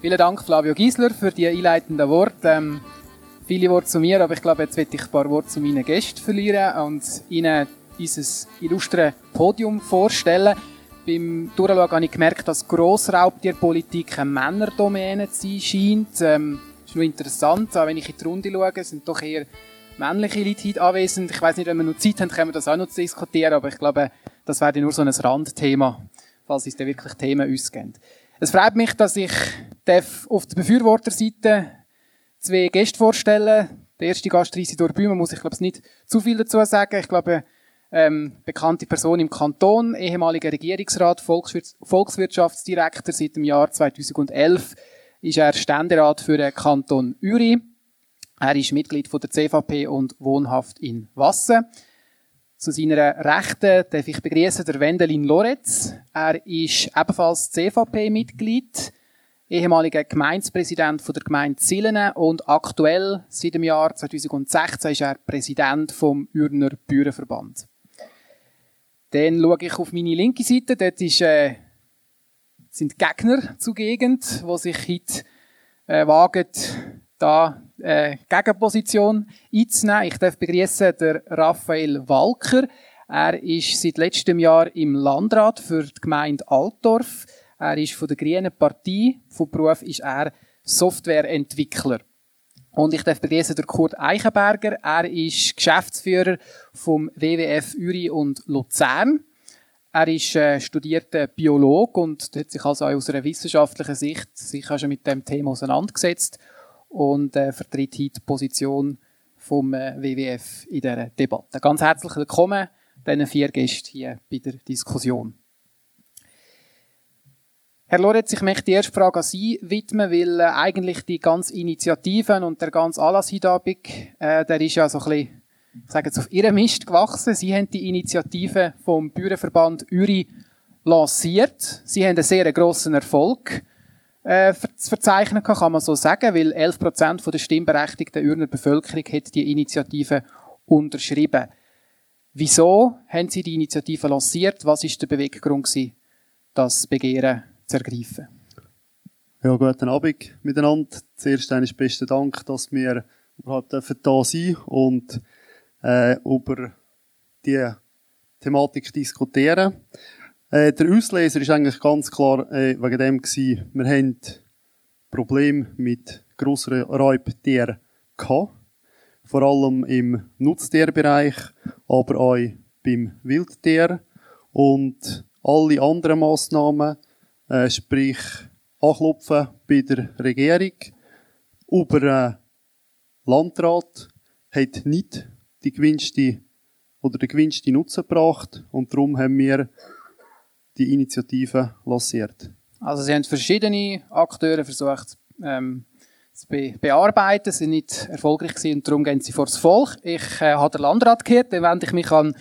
Vielen Dank, Flavio Giesler, für die einleitenden Worte. Ähm, viele Worte zu mir, aber ich glaube, jetzt werde ich ein paar Worte zu meinen Gästen verlieren und ihnen dieses illustre Podium vorstellen. Beim Durchschauen habe ich gemerkt, dass Grossraubtierpolitik eine Männerdomäne zu sein scheint. Ähm, ist nur interessant, auch wenn ich in die Runde schaue, sind doch eher männliche Leute heute anwesend. Ich weiß nicht, wenn wir noch Zeit haben, können wir das auch noch diskutieren, aber ich glaube, das wäre nur so ein Randthema, falls es dann wirklich Themen ausgehen. Es freut mich, dass ich auf der Befürworterseite zwei Gäste vorstellen Der erste Gast, Isidor Bühmer, muss ich glaube ich nicht zu viel dazu sagen. Ich glaube, ähm, bekannte Person im Kanton, ehemaliger Regierungsrat, Volkswirts Volkswirtschaftsdirektor seit dem Jahr 2011 ist er Ständerat für den Kanton Uri. Er ist Mitglied von der CVP und wohnhaft in Wassen. Zu seiner Rechten darf ich begrüßen der Wendelin Loretz. Er ist ebenfalls CVP-Mitglied, ehemaliger Gemeindepräsident der Gemeinde Zillenen und aktuell seit dem Jahr 2016 ist er Präsident vom Ürner Bauernverband. Dann schaue ich auf meine linke Seite. Dort ist, äh, sind Gegner zugegen, die sich heute äh, wagen, da äh, Gegenposition einzunehmen. Ich darf begrüßen der Raphael Walker. Er ist seit letztem Jahr im Landrat für die Gemeinde Altdorf. Er ist von der Grünen Partei. Von Beruf ist er Softwareentwickler. Und ich darf begrüßen der Kurt Eichenberger. Er ist Geschäftsführer vom WWF Uri und Luzern. Er ist äh, studierter Biologe und hat sich also auch aus einer wissenschaftlichen Sicht sich auch schon mit dem Thema auseinandergesetzt und äh, vertritt heute die Position vom äh, WWF in dieser Debatte. Ganz herzlich willkommen diesen vier Gästen hier bei der Diskussion. Herr Lorenz, ich möchte die erste Frage an Sie widmen, weil äh, eigentlich die ganze Initiativen und der ganze Anlass heute Abend, äh, der ist ja so ein bisschen, ich sage jetzt, auf Ihrem Mist gewachsen. Sie haben die Initiative vom Bauernverband Uri lanciert. Sie haben einen sehr grossen Erfolg äh, zu verzeichnen kann, kann man so sagen, weil 11 Prozent der stimmberechtigten Urner Bevölkerung hat die Initiative unterschrieben. Wieso haben Sie die Initiative lanciert? Was ist der Beweggrund das Begehren zu ergreifen? Ja, guten Abend miteinander. Zuerst einmal besten Dank, dass wir überhaupt da sein und äh, über die Thematik diskutieren. Äh, der Auslöser ist eigentlich ganz klar äh, wegen dem gewesen, wir haben Probleme mit grossen Räubtieren gehabt. Vor allem im Nutztierbereich, aber auch beim Wildtier. Und alle anderen Massnahmen, äh, sprich Anklopfen bei der Regierung über einen Landrat, hat nicht die gewünschte oder den gewünschten Nutzen gebracht. Und darum haben wir die Initiative lanciert? Also Sie haben verschiedene Akteure versucht ähm, zu be bearbeiten, sind nicht erfolgreich gewesen und darum gehen sie vor das Volk. Ich äh, habe den Landrat gehört, dann wende ich mich an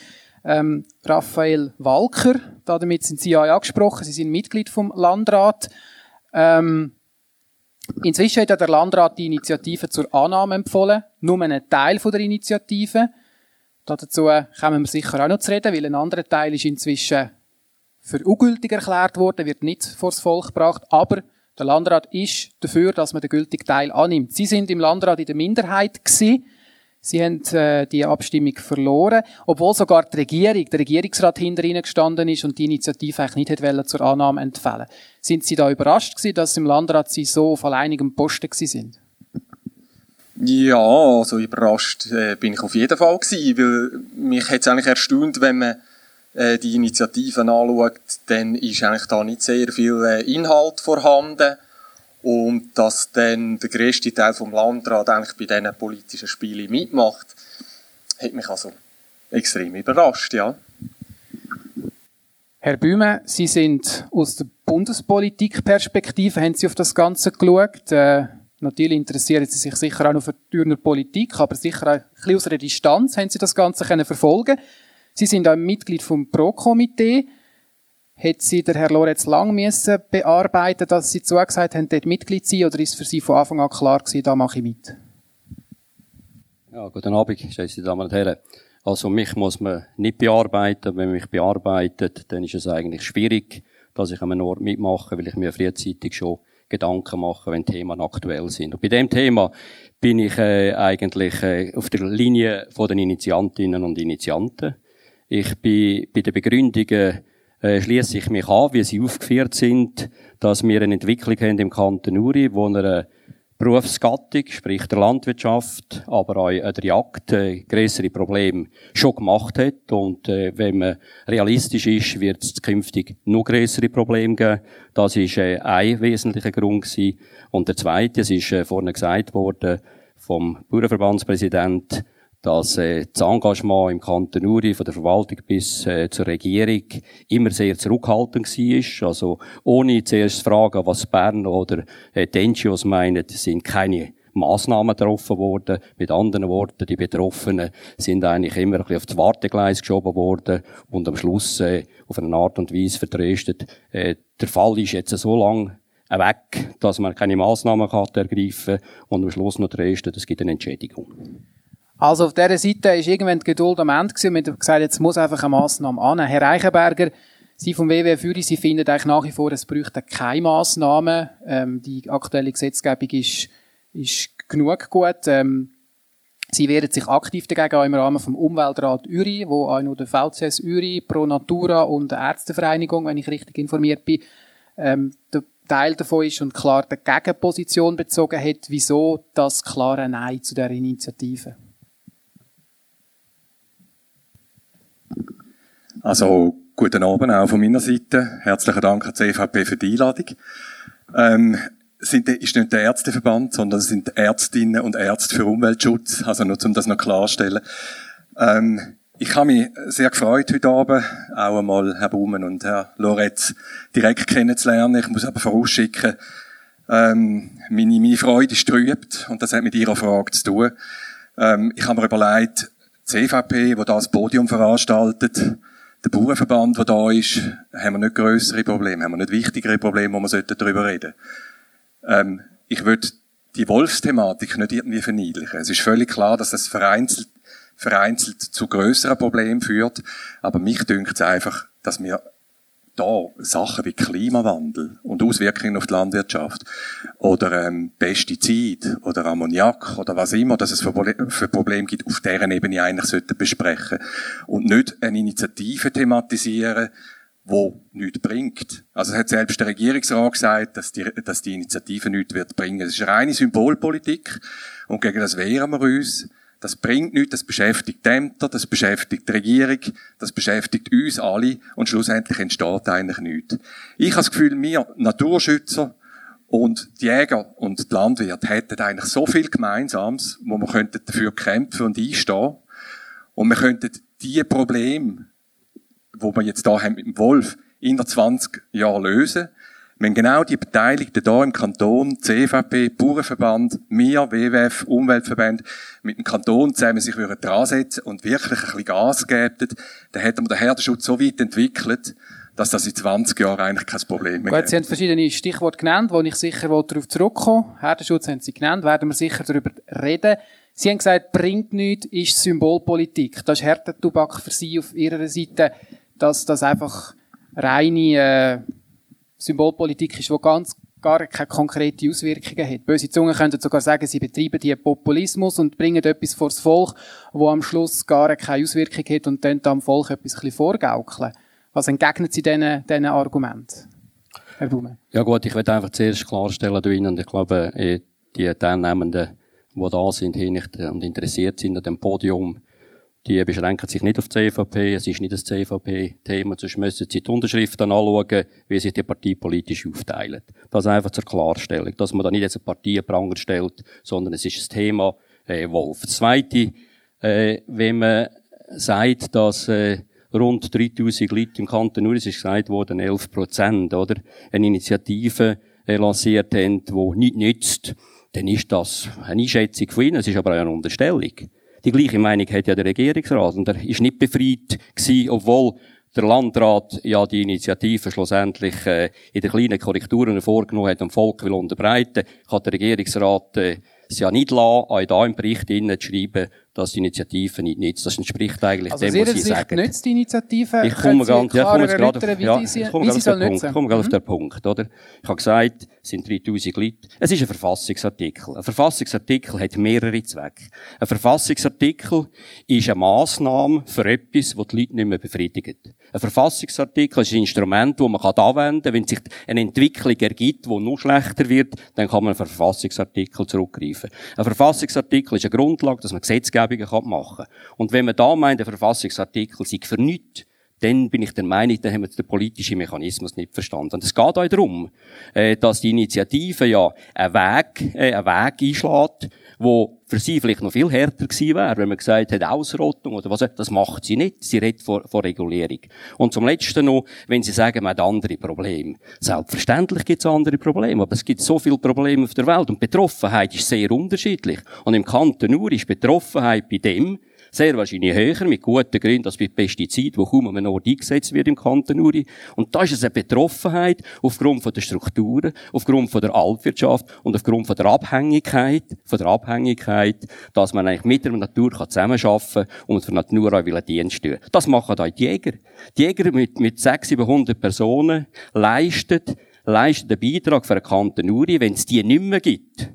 ähm, Raphael Walker. Damit sind Sie ja angesprochen, Sie sind Mitglied vom Landrat. Ähm, inzwischen hat der Landrat die Initiative zur Annahme empfohlen, nur einen Teil der Initiative. Dazu kommen wir sicher auch noch zu reden, weil ein anderer Teil ist inzwischen für ungültig erklärt worden, wird nicht vors Volk gebracht, aber der Landrat ist dafür, dass man den gültigen Teil annimmt. Sie sind im Landrat in der Minderheit gewesen. Sie haben äh, die Abstimmung verloren, obwohl sogar die Regierung, der Regierungsrat hinter ihnen gestanden ist und die Initiative eigentlich nicht hätte zur Annahme empfehlen. Sind Sie da überrascht gewesen, dass im Landrat Sie so auf alleinigem Posten gewesen sind? Ja, also überrascht äh, bin ich auf jeden Fall gewesen, weil mich hätte es eigentlich erstaunt, wenn man äh, die Initiativen anschaut, dann ist eigentlich da nicht sehr viel äh, Inhalt vorhanden. Und dass dann der grösste Teil vom Landrat eigentlich bei diesen politischen Spielen mitmacht, hat mich also extrem überrascht, ja. Herr Bühme, Sie sind aus der Bundespolitikperspektive, haben Sie auf das Ganze geschaut? Äh, natürlich interessieren Sie sich sicher auch noch für die Thürner Politik, aber sicher auch ein bisschen aus einer Distanz haben Sie das Ganze können verfolgen Sie sind auch Mitglied vom Pro-Komitee. Hat Sie der Herr Lorenz lang müssen bearbeiten, dass Sie zugesagt haben, dort Mitglied zu sein, oder ist es für Sie von Anfang an klar gewesen, da mache ich mit? Ja, guten Abend, geschätzte Damen und Herren. Also mich muss man nicht bearbeiten. Wenn man mich bearbeitet, dann ist es eigentlich schwierig, dass ich an einem Ort mitmache, weil ich mir frühzeitig schon Gedanken machen, wenn Themen aktuell sind. Und bei dem Thema bin ich äh, eigentlich äh, auf der Linie von den Initiantinnen und Initianten. Ich bin bei den Begründungen äh, schließe ich mich an, wie sie aufgeführt sind, dass wir eine Entwicklung haben im Kanton Uri, wo eine Berufsgattung, sprich der Landwirtschaft, aber auch der Jagd, äh, größere Probleme schon gemacht hat. Und äh, wenn man realistisch ist, wird es künftig noch größere Probleme geben. Das ist äh, ein wesentlicher Grund gewesen. Und der zweite, es ist äh, vorhin gesagt worden vom Bauernverbandspräsident, dass äh, das Engagement im Kanton Uri von der Verwaltung bis äh, zur Regierung immer sehr zurückhaltend war. Also ohne zuerst zu fragen, was Bern oder äh, die NGOs meinen, sind keine Massnahmen getroffen worden. Mit anderen Worten, die Betroffenen sind eigentlich immer ein bisschen auf das Wartegleis geschoben worden und am Schluss äh, auf eine Art und Weise vertröstet. Äh, der Fall ist jetzt so lang weg, dass man keine Massnahmen kann ergreifen kann und am Schluss noch tröstet, es gibt eine Entschädigung. Also auf dieser Seite ist irgendwann die Geduld am Ende gewesen. Wir haben gesagt, jetzt muss einfach eine Massnahme an. Herr Reichenberger, Sie vom WWF Uri, Sie finden eigentlich nach wie vor, es bräuchte keine Massnahmen. Ähm, die aktuelle Gesetzgebung ist, ist genug gut. Ähm, Sie wehren sich aktiv dagegen, auch im Rahmen vom Umweltrat Uri, wo auch noch der VCS Uri, Pro Natura und die Ärztevereinigung, wenn ich richtig informiert bin, ähm, der Teil davon ist und klar die Gegenposition bezogen hat. Wieso das klare Nein zu der Initiative? Also, guten Abend auch von meiner Seite. Herzlichen Dank an die CVP für die Einladung. Ähm, sind, ist nicht der Ärzteverband, sondern es sind Ärztinnen und Ärzte für Umweltschutz. Also nur, um das noch klarstellen. Ähm, ich habe mich sehr gefreut heute Abend, auch einmal Herr Baumann und Herr Loretz direkt kennenzulernen. Ich muss aber vorausschicken, ähm, meine, meine Freude ist trübt und das hat mit Ihrer Frage zu tun. Ähm, ich habe mir überlegt, die CVP, wo das Podium veranstaltet, der Bauernverband, der da ist, haben wir nicht größere Probleme, haben wir nicht wichtigere Probleme, wo wir darüber reden ähm, Ich würde die Wolfsthematik nicht irgendwie verniedlichen. Es ist völlig klar, dass das vereinzelt, vereinzelt zu größeren Problemen führt, aber mich dünkt es einfach, dass wir da Sachen wie Klimawandel und Auswirkungen auf die Landwirtschaft oder ähm, Pestizid oder Ammoniak oder was immer, dass es für, für Probleme gibt, auf deren Ebene eigentlich sollten besprechen und nicht eine Initiative thematisieren, wo nichts bringt. Also es hat selbst der Regierungsrat gesagt, dass die, dass die Initiative nichts wird bringen. Es ist reine Symbolpolitik und gegen das wehren wir uns. Das bringt nichts, das beschäftigt die Ämter, das beschäftigt die Regierung, das beschäftigt uns alle und schlussendlich entsteht eigentlich nichts. Ich habe das Gefühl, wir Naturschützer und die Jäger und die Landwirte hätten eigentlich so viel Gemeinsames, wo wir dafür kämpfen und einstehen. Und wir könnten die Probleme, wo wir jetzt da haben mit dem Wolf, in der 20 Jahren lösen. Wenn genau die Beteiligten da im Kanton, CVP, Bauernverband, wir, WWF, Umweltverband, mit dem Kanton zusammen sich würden dran setzen und wirklich ein bisschen Gas geben, dann hätten wir den Herdenschutz so weit entwickelt, dass das in 20 Jahren eigentlich kein Problem mehr ist. Sie haben verschiedene Stichworte genannt, wo ich sicher darauf zurückkommen Herdenschutz haben Sie genannt, werden wir sicher darüber reden. Sie haben gesagt, bringt nichts, ist Symbolpolitik. Das ist Härtetubak für Sie auf Ihrer Seite, dass das einfach reine äh, Symbolpolitik ist, die ganz gar keine konkrete Auswirkungen hat. Böse Zungen könnten sogar sagen, sie betreiben hier Populismus und bringen etwas vor das Volk, wo am Schluss gar keine Auswirkung hat und dann am Volk etwas vorgaukeln. Was entgegnet Sie diesen, diesen Argumenten? Herr Blume? Ja gut, ich werde einfach zuerst klarstellen, und ich glaube, eh, die Teilnehmenden, die da sind, und interessiert sind an dem Podium, die beschränken sich nicht auf die CVP, es ist nicht das CVP-Thema, sonst müssen sie die Unterschriften anschauen, wie sich die Partei politisch aufteilen. Das einfach zur Klarstellung, dass man da nicht jetzt eine Partei Pranger stellt, sondern es ist das Thema äh, Wolf. Das Zweite, äh, wenn man sagt, dass äh, rund 3000 Leute im Kanton nur, es ist gesagt worden, 11 Prozent, oder, eine Initiative äh, lanciert haben, die nicht nützt, dann ist das eine Einschätzung von ihnen, es ist aber auch eine Unterstellung. Die gleiche Meinung hat ja der Regierungsrat. Und er ist nicht befreit gewesen, obwohl der Landrat ja die Initiative schlussendlich äh, in den kleinen Korrekturen vorgenommen hat und Volk will unterbreiten, kann der Regierungsrat äh, es ja nicht lassen, auch da im Bericht innen zu schreiben, dass die Initiative nicht nützt. Das entspricht eigentlich also dem, was Sie sagen. nützt die Initiative? Ich komme ganz, ja, komme gerade, gerade, wie, ja, ich komme sie auf den? Punkt, komme gerade auf den Punkt, oder? Ich habe gesagt, es sind 3000 Leute. Es ist ein Verfassungsartikel. Ein Verfassungsartikel hat mehrere Zwecke. Ein Verfassungsartikel ist eine Massnahme für etwas, das die Leute nicht mehr befriedigt. Ein Verfassungsartikel ist ein Instrument, das man anwenden kann. Wenn sich eine Entwicklung ergibt, die noch schlechter wird, dann kann man auf einen Verfassungsartikel zurückgreifen. Ein Verfassungsartikel ist eine Grundlage, dass man Gesetzgebungen machen. Und wenn man da meint, der Verfassungsartikel sei für nichts, dann bin ich der Meinung, dann haben wir den politischen Mechanismus nicht verstanden. Und es geht auch darum, äh, dass die Initiative ja einen Weg, äh, einen Weg einschlägt, wo für sie vielleicht noch viel härter gewesen wäre, wenn man gesagt hätte, Ausrottung oder was. Das macht sie nicht. Sie redet von, von Regulierung. Und zum Letzten noch, wenn sie sagen, man hat andere Probleme. Selbstverständlich gibt es andere Probleme, aber es gibt so viele Probleme auf der Welt. Und Betroffenheit ist sehr unterschiedlich. Und im Kanton Ur ist Betroffenheit bei dem, sehr wahrscheinlich höher, mit guten Gründen, als bei Pestiziden, wo kaum an einem Ort eingesetzt wird im Kanton Uri. Und da ist es eine Betroffenheit aufgrund von der Strukturen, aufgrund von der Altwirtschaft und aufgrund von der Abhängigkeit, von der Abhängigkeit, dass man eigentlich mit der Natur zusammenarbeiten kann und für die Natur auch einen Dienst tun. Das machen auch die Jäger. Die Jäger mit, mit 600, 700 Personen leisten, leisten einen Beitrag für einen Kanton Uri. Wenn es die nicht mehr gibt,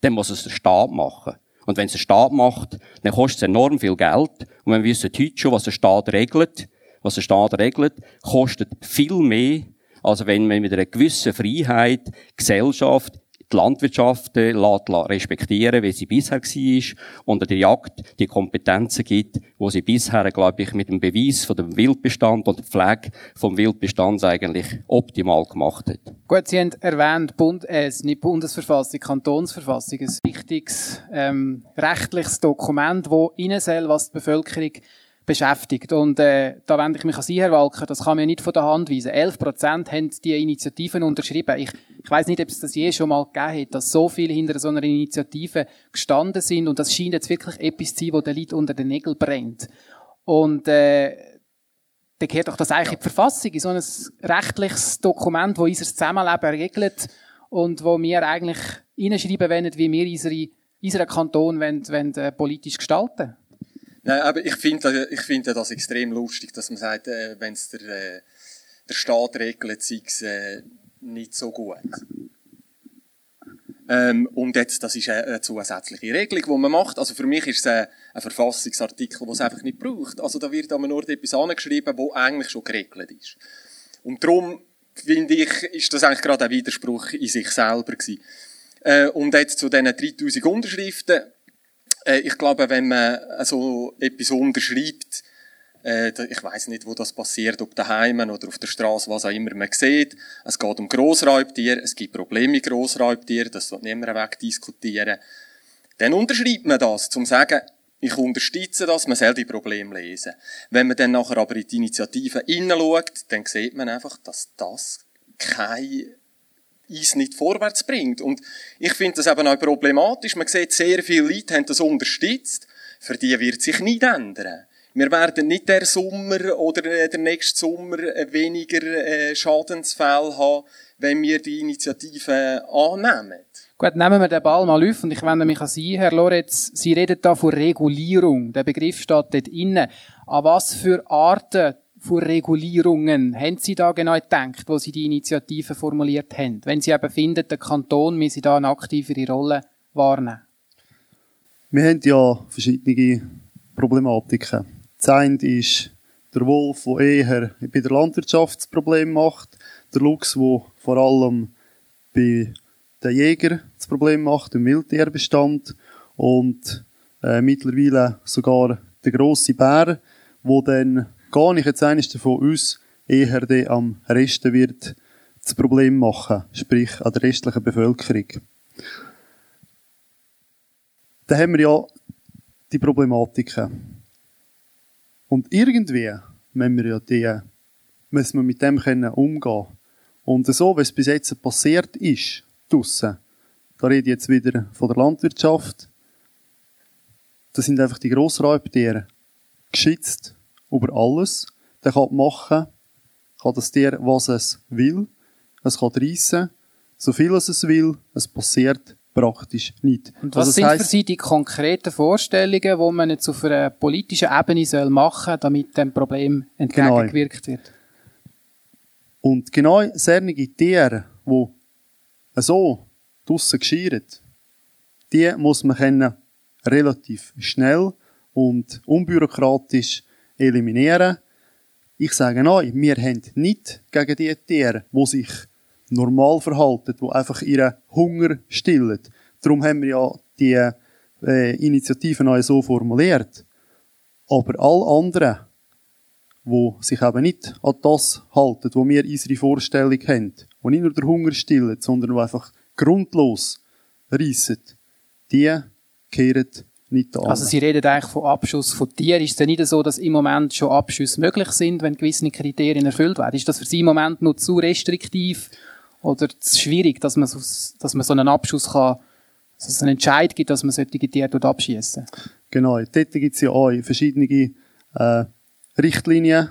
dann muss es der Staat machen. Und wenn es der Staat macht, dann kostet es enorm viel Geld. Und wir wissen heute schon, was der Staat regelt. Was der Staat regelt, kostet viel mehr, als wenn man mit einer gewissen Freiheit Gesellschaft, die Landwirtschaft äh, respektieren, wie sie bisher war, und der Jagd die Kompetenzen gibt, wo sie bisher, glaube ich, mit dem Beweis von dem Wildbestand und der Pflege vom Wildbestand eigentlich optimal gemacht hat. Gut, Sie haben erwähnt, Bund, äh, nicht Bundesverfassung, Kantonsverfassung, ein wichtiges ähm, rechtliches Dokument, das innen soll, was die Bevölkerung beschäftigt. Und äh, da wende ich mich an Sie, Herr Walker, das kann mir nicht von der Hand weisen. 11 Prozent haben die Initiativen unterschrieben. Ich, ich weiß nicht, ob es das je schon mal gegeben hat, dass so viele hinter so einer Initiative gestanden sind und das scheint jetzt wirklich etwas zu sein, wo den Leuten unter den Nägeln brennt. Und äh, dann gehört doch das eigentlich in die Verfassung, in so ein rechtliches Dokument, das unser Zusammenleben regelt und wo wir eigentlich hineinschreiben wollen, wie wir unsere, unseren Kanton wollen, wollen, äh, politisch gestalten Nein, aber ich finde ich finde das extrem lustig, dass man sagt, äh, wenn es der, äh, der Staat regelt, sei es äh, nicht so gut. Ähm, und jetzt, das ist eine, zusätzliche Regelung, die man macht. Also für mich ist es ein, Verfassungsartikel, den es einfach nicht braucht. Also da wird an Ort etwas angeschrieben, wo eigentlich schon geregelt ist. Und darum, finde ich, ist das eigentlich gerade ein Widerspruch in sich selber gewesen. Äh, und jetzt zu diesen 3000 Unterschriften. Äh, ich glaube, wenn man so etwas unterschreibt, äh, ich weiß nicht, wo das passiert, ob daheim oder auf der Straße, was auch immer man sieht. Es geht um Grossraubtiere, es gibt Probleme mit Grossraubtieren, das wird niemand wegdiskutieren. Dann unterschreibt man das, zum zu sagen, ich unterstütze das, man soll die Probleme lesen. Wenn man dann nachher aber in die Initiative hineinschaut, dann sieht man einfach, dass das kein uns nicht vorwärts bringt. Und ich finde das eben auch problematisch. Man sieht, sehr viele Leute haben das unterstützt. Für die wird sich nicht ändern. Wir werden nicht der Sommer oder der nächste Sommer weniger äh, Schadensfälle haben, wenn wir die Initiative annehmen. Gut, nehmen wir den Ball mal auf und ich wende mich an Sie, Herr Lorenz. Sie reden da von Regulierung. Der Begriff steht dort innen. An was für Arten von Regulierungen haben Sie da genau gedacht, wo Sie die Initiative formuliert haben? Wenn Sie eben finden, der Kanton müsse da eine aktivere Rolle wahrnehmen. Wir haben ja verschiedene Problematiken. Das eine ist der Wolf, der eher bei der Landwirtschaft das Problem macht. Der Luchs, der vor allem bei den Jägern das Problem macht, im Wildtierbestand. Und äh, mittlerweile sogar der grosse Bär, wo dann gar nicht jetzt eines von uns eher der am Resten wird das Problem machen, sprich an der restlichen Bevölkerung. Da haben wir ja die Problematiken. Und irgendwie müssen wir ja die, müssen wir mit dem können umgehen. Und so, wie es bis jetzt passiert ist, draussen, da rede ich jetzt wieder von der Landwirtschaft, das sind einfach die Grossraubtiere. Geschützt über alles. Der kann machen, kann das Tier, was es will. Es kann reissen, so viel es es will. Es passiert praktisch nicht. Und was also sind heisst, für Sie die konkreten Vorstellungen, die man jetzt auf einer politischen Ebene soll machen soll, damit dem Problem entgegengewirkt Genau. wird? Und genau solche Tiere, die so draussen geschehen, die muss man können relativ schnell und unbürokratisch eliminieren. Ich sage euch, wir haben nicht gegen die Tiere, die sich normal verhalten, die einfach ihren Hunger stillen. Darum haben wir ja die äh, Initiative neu so formuliert. Aber alle anderen, die sich eben nicht an das halten, wo wir unsere Vorstellung haben, die nicht nur den Hunger stillen, sondern die einfach grundlos reissen, die kehren nicht an. Also Sie reden eigentlich von Abschuss von Tieren. Ist es denn nicht so, dass im Moment schon Abschüsse möglich sind, wenn gewisse Kriterien erfüllt werden? Ist das für Sie im Moment noch zu restriktiv oder zu schwierig, dass man so, dass man so einen Abschuss kann, dass es einen Entscheid gibt, dass man solche Tiere dort abschießen? Genau, dort gibt es ja auch verschiedene äh, Richtlinien.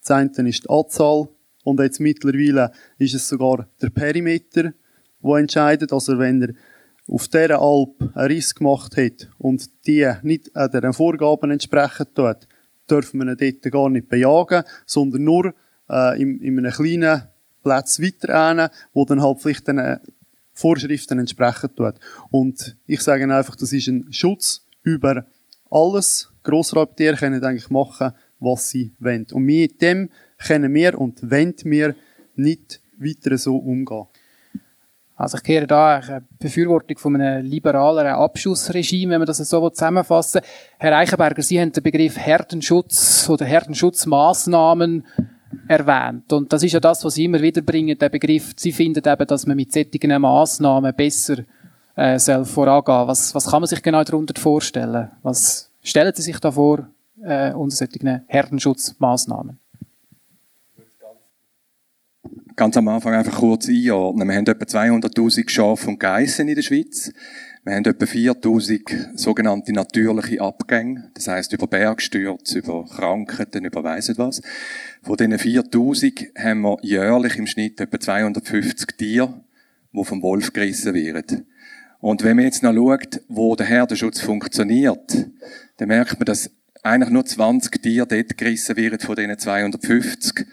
Das eine ist die Anzahl und jetzt mittlerweile ist es sogar der Perimeter, der entscheidet. Also wenn er auf dieser Alp einen Riss gemacht hat und die nicht den Vorgaben entsprechen tut, dürfen wir ihn dort gar nicht bejagen, sondern nur äh, in, in einem kleinen Platz weiter wo dann halt vielleicht den äh, Vorschriften entsprechen tut. Und ich sage einfach, das ist ein Schutz über alles. Grossraubtiere können eigentlich machen, was sie wollen. Und mit dem können wir und wollen wir nicht weiter so umgehen. Also ich kehre da eine Befürwortung von einem liberaleren Abschussregime, wenn man das so zusammenfassen will. Herr Eichenberger, Sie haben den Begriff Herdenschutz oder Herdenschutzmaßnahmen erwähnt. Und das ist ja das, was Sie immer wieder bringen, der Begriff. Sie finden eben, dass man mit solchen Maßnahmen besser äh, soll vorangehen. Was, was kann man sich genau darunter vorstellen? Was stellen Sie sich da vor äh, unter solchen Herdenschutzmaßnahmen? Ganz am Anfang einfach kurz einordnen. Wir haben etwa 200.000 Schafe und Geissen in der Schweiz. Wir haben etwa 4.000 sogenannte natürliche Abgänge. Das heißt über Bergstürze, über Krankheiten, über weiss was. Von diesen 4.000 haben wir jährlich im Schnitt etwa 250 Tiere, die vom Wolf gerissen werden. Und wenn man jetzt noch schaut, wo der Herdenschutz funktioniert, dann merkt man, dass eigentlich nur 20 Tiere dort gerissen werden von diesen 250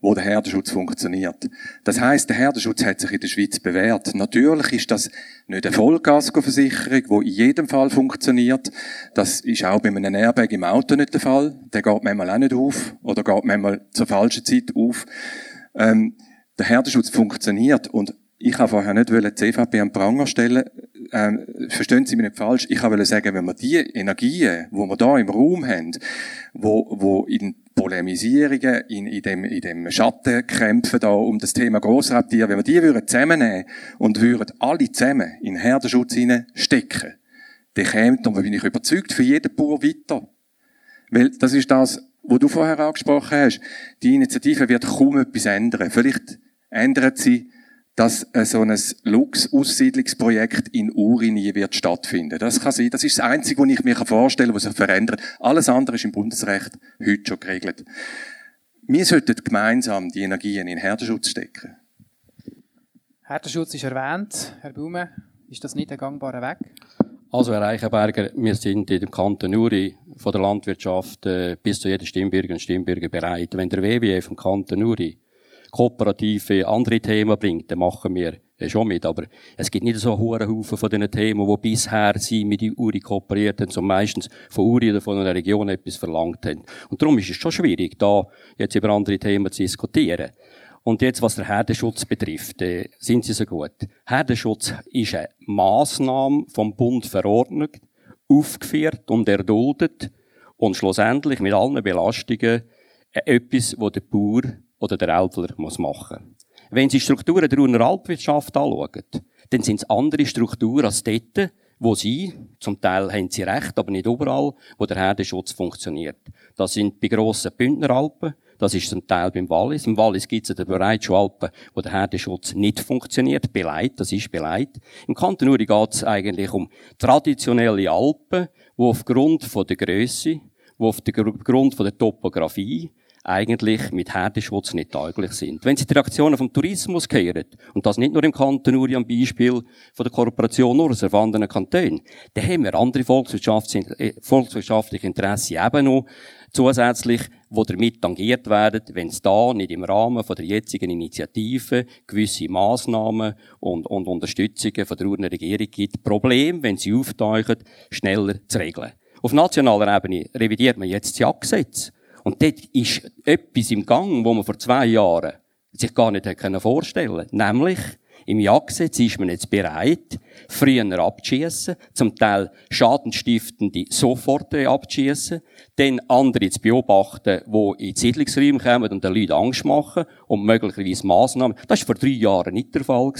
wo der Herdenschutz funktioniert. Das heißt, der Herdenschutz hat sich in der Schweiz bewährt. Natürlich ist das nicht eine Vollkaskoversicherung, die in jedem Fall funktioniert. Das ist auch bei einem Airbag im Auto nicht der Fall. Der geht manchmal auch nicht auf oder geht manchmal zur falschen Zeit auf. Ähm, der Herdenschutz funktioniert und ich habe vorher nicht die CVP am Pranger stellen. Ähm, verstehen Sie mich nicht falsch. Ich wollte sagen, wenn wir die Energien, die wir da im Raum haben, wo, wo in Polemisierungen, in, in dem, in dem Schattenkämpfen da um das Thema Grossraubtier, wenn wir die würden zusammennehmen und würden alle zusammen in den Herdenschutz stecken, dann käme, und da bin ich überzeugt, für jeden Bauer weiter. Weil das ist das, was du vorher angesprochen hast. Die Initiative wird kaum etwas ändern. Vielleicht ändert sie dass so ein Lux-Aussiedlungsprojekt in Uri nie wird stattfinden. Das kann sein. Das ist das Einzige, was ich mir vorstellen kann, was sich verändert. Alles andere ist im Bundesrecht heute schon geregelt. Wir sollten gemeinsam die Energien in Herdenschutz stecken. Herdenschutz ist erwähnt. Herr Baume, ist das nicht ein gangbarer Weg? Also, Herr Eichenberger, wir sind in dem Kanton Uri von der Landwirtschaft äh, bis zu jeder Stimmbürger und Stimmbürger bereit. Wenn der WWF vom Kanton Uri kooperative andere Themen bringt, dann machen wir schon mit. Aber es gibt nicht so hohen Haufen von diesen Themen, die bisher sie mit der Uri kooperiert haben, so meistens von Uri oder von einer Region etwas verlangt haben. Und darum ist es schon schwierig, da jetzt über andere Themen zu diskutieren. Und jetzt, was der Herdenschutz betrifft, äh, sind Sie so gut. Herdenschutz ist eine Massnahme vom Bund verordnet, aufgeführt und erduldet und schlussendlich mit allen Belastungen äh, etwas, wo der Bauer oder der Älpler muss machen. Wenn Sie Strukturen der Urner Alpwirtschaft anschauen, dann sind es andere Strukturen als dort, wo Sie, zum Teil haben Sie recht, aber nicht überall, wo der Herdenschutz funktioniert. Das sind bei grossen Bündneralpen, das ist zum Teil beim Wallis. Im Wallis gibt es ja bereits schon Alpen, wo der Herdenschutz nicht funktioniert. Beleit, das ist Beleit. Im Kanton Uri geht es eigentlich um traditionelle Alpen, die aufgrund von der Größe, die aufgrund von der Topografie eigentlich mit Herdenschutz nicht tauglich sind. Wenn Sie die Reaktionen vom Tourismus kehren, und das nicht nur im Kanton Uri am Beispiel von der Kooperation nur aus anderen Kantonen, dann haben wir andere äh, volkswirtschaftliche Interessen eben noch zusätzlich, die damit tangiert werden, wenn es da nicht im Rahmen von der jetzigen Initiative gewisse Massnahmen und, und Unterstützungen von der Regierung gibt, Problem, wenn sie auftauchen, schneller zu regeln. Auf nationaler Ebene revidiert man jetzt das Jagdgesetz. Und dort ist etwas im Gang, wo man vor zwei Jahren sich gar nicht vorstellen können. Nämlich, im Jagdgesetz ist man jetzt bereit, früher abzuschießen, zum Teil Schadenstiftende sofort abzuschießen, dann andere zu beobachten, die in Siedlungsräume kommen und den Leuten Angst machen und möglicherweise Massnahmen. Das war vor drei Jahren nicht der Fall.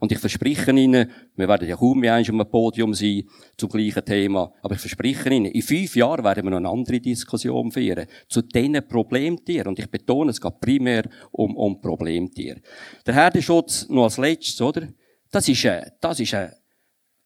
Und ich verspreche Ihnen, wir werden ja kaum mehr einmal am Podium sein zum gleichen Thema, aber ich verspreche Ihnen, in fünf Jahren werden wir noch eine andere Diskussion führen zu diesen Problemtieren. Und ich betone, es geht primär um, um Problemtiere. Der Herdenschutz noch als letztes, oder? Das ist ein, das ist ein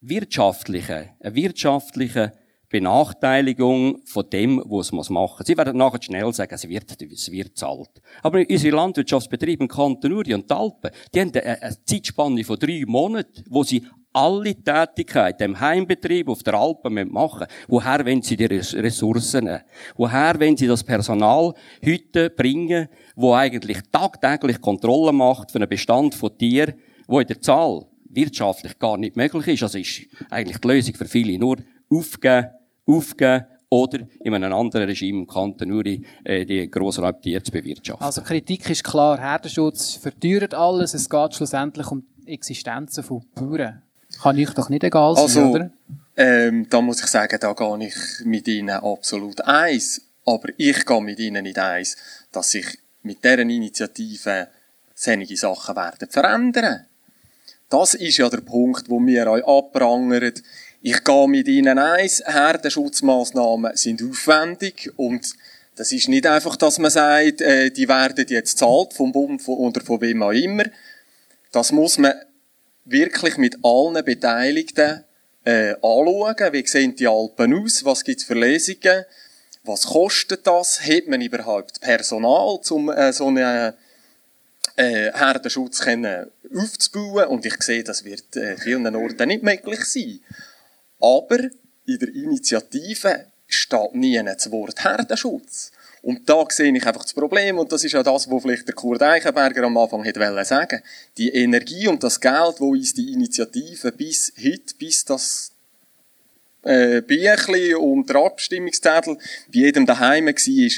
wirtschaftlicher, ein wirtschaftlicher Benachteiligung von dem, was man machen. Sie werden nachher schnell sagen, es wird, es wird zahlt. Aber unsere Landwirtschaftsbetriebe im Kanton Uri und Alpen, die haben eine, Zeitspanne von drei Monaten, wo sie alle Tätigkeiten im Heimbetrieb auf der Alpen machen Woher wollen sie die Ressourcen nehmen? Woher wollen sie das Personal heute bringen, wo eigentlich tagtäglich Kontrolle macht für einen Bestand von Tieren, wo in der Zahl wirtschaftlich gar nicht möglich ist. Also ist eigentlich die Lösung für viele nur aufgeben, aufgeben oder in einem anderen Regime im Kanton Uri äh, die Grossraubtiere zu bewirtschaften. Also Kritik ist klar, Herdenschutz verteuert alles, es geht schlussendlich um die Existenzen von Bauern. Kann ich doch nicht egal sein, also, oder? Ähm, da muss ich sagen, da gehe ich mit Ihnen absolut eins. Aber ich gehe mit Ihnen nicht eins, dass sich mit deren Initiative solche Sachen werden verändern. Das ist ja der Punkt, wo wir euch abprangern. Ich gehe mit Ihnen eins, Herdenschutzmaßnahmen sind aufwendig und das ist nicht einfach, dass man sagt, äh, die werden jetzt zahlt vom Bund oder von wem auch immer. Das muss man wirklich mit allen Beteiligten äh, anschauen. Wie sehen die Alpen aus? Was gibt es für Lesungen? Was kostet das? Hat man überhaupt Personal, um äh, so einen äh, Herdenschutz aufzubauen? Und ich sehe, das wird äh, vielen Orten nicht möglich sein. Aber in der Initiative steht nie ein Wort Herdenschutz. Und da sehe ich einfach das Problem, und das ist ja das, was vielleicht der Kurt Eichenberger am Anfang hätte sagen Die Energie und das Geld, wo uns die Initiative bis heute, bis das äh, Büchli und der Abstimmungszettel bei jedem daheim war,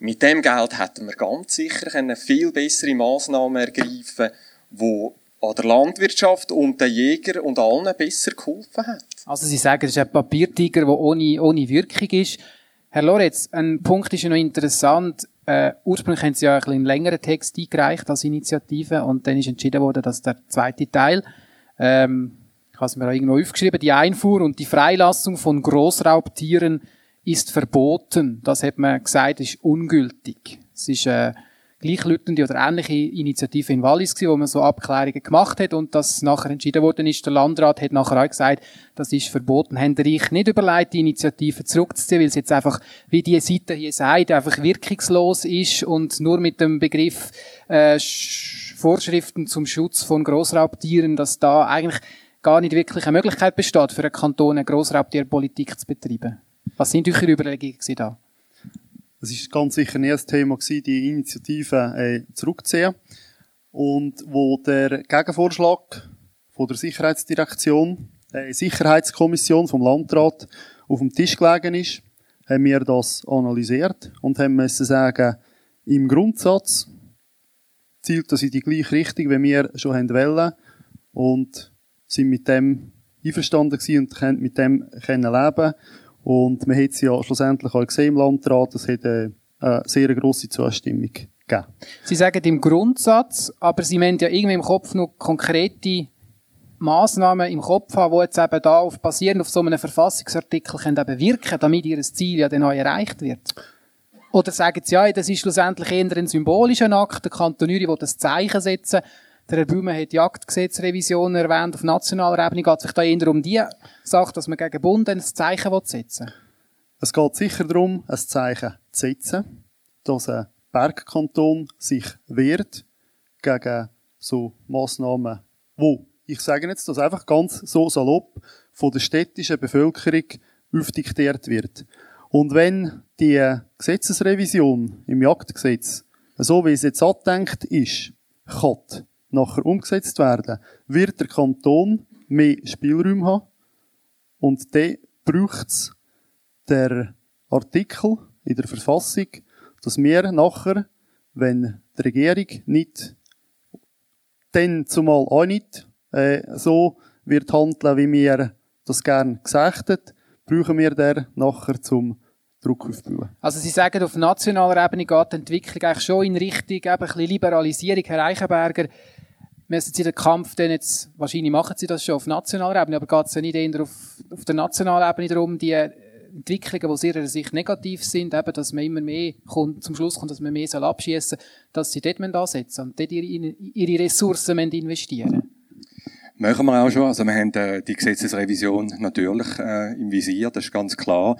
mit dem Geld hätten wir ganz sicher viel bessere Massnahmen ergreifen die an der Landwirtschaft und den Jäger und allen besser geholfen hat. Also Sie sagen, es ist ein Papiertiger, der ohne, ohne Wirkung ist. Herr Loretz, ein Punkt ist ja noch interessant. Äh, ursprünglich haben Sie ja ein einen längeren Text eingereicht als Initiative und dann ist entschieden worden, dass der zweite Teil, ähm, ich habe es mir auch irgendwo aufgeschrieben, die Einfuhr und die Freilassung von Großraubtieren ist verboten. Das hat man gesagt, ist ungültig. Es ist äh, gleichlütende oder ähnliche Initiative in Wallis gewesen, wo man so Abklärungen gemacht hat und das nachher entschieden worden ist. Der Landrat hat nachher auch gesagt, das ist verboten. Haben der Reich nicht überlegt, die Initiative zurückzuziehen, weil es jetzt einfach, wie die Seite hier sagt, einfach wirkungslos ist und nur mit dem Begriff äh, Vorschriften zum Schutz von Großraubtieren, dass da eigentlich gar nicht wirklich eine Möglichkeit besteht, für einen Kanton eine Großraubtierpolitik zu betreiben. Was sind eure Überlegungen da? Es ist ganz sicher nie ein Thema gewesen, die Initiative äh, zurückzuziehen. Und wo der Gegenvorschlag von der Sicherheitsdirektion, äh, Sicherheitskommission vom Landrat auf dem Tisch gelegen ist, haben wir das analysiert und haben müssen sagen, im Grundsatz zielt das in die gleiche Richtung, wie wir schon wollen und sind mit dem einverstanden gewesen und können mit dem können leben und man hat es ja schlussendlich auch gesehen im Landrat, es hat eine, eine sehr grosse Zustimmung gegeben. Sie sagen im Grundsatz, aber Sie müssen ja irgendwie im Kopf noch konkrete Massnahmen im Kopf haben, die jetzt eben da auf, basierend auf so einem Verfassungsartikel können eben wirken, damit Ihr Ziel ja dann auch erreicht wird. Oder sagen Sie, ja, das ist schlussendlich eher ein symbolischer Akt, der Kanton Uri will das Zeichen setzen, der Herr Blume hat die Jagdgesetzrevision erwähnt. Auf nationaler Ebene geht es sich da eher um die Sache, dass man gegen Bund ein Zeichen setzen will. Es geht sicher darum, ein Zeichen zu setzen, dass eine Bergkanton sich wehrt gegen so Massnahmen, wo, ich sage jetzt das einfach ganz so salopp, von der städtischen Bevölkerung aufdiktiert wird. Und wenn die Gesetzesrevision im Jagdgesetz, so wie es jetzt angedenkt ist, kann nachher umgesetzt werden, wird der Kanton mehr Spielraum haben und dann braucht es der Artikel in der Verfassung, dass wir nachher, wenn die Regierung nicht dann zumal auch nicht äh, so wird handeln, wie wir das gerne gesagt haben, brauchen wir der nachher zum Druck aufbauen. Also Sie sagen, auf nationaler Ebene geht die Entwicklung eigentlich schon in Richtung eben ein bisschen Liberalisierung. Herr Eichenberger, müssen Sie den Kampf denn jetzt, wahrscheinlich machen Sie das schon auf nationaler Ebene, aber geht es ja nicht eher auf, auf der nationalen Ebene darum, die Entwicklungen, die aus ihrer Sicht negativ sind, eben, dass man immer mehr kommt, zum Schluss kommt, dass man mehr soll abschießen dass sie dort ansetzen und dort ihre, ihre Ressourcen investieren Machen wir auch schon. Also wir haben äh, die Gesetzesrevision natürlich äh, im Visier, das ist ganz klar.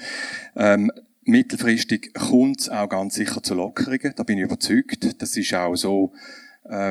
Ähm, mittelfristig kommt es auch ganz sicher zu Lockerungen, da bin ich überzeugt. Das ist auch so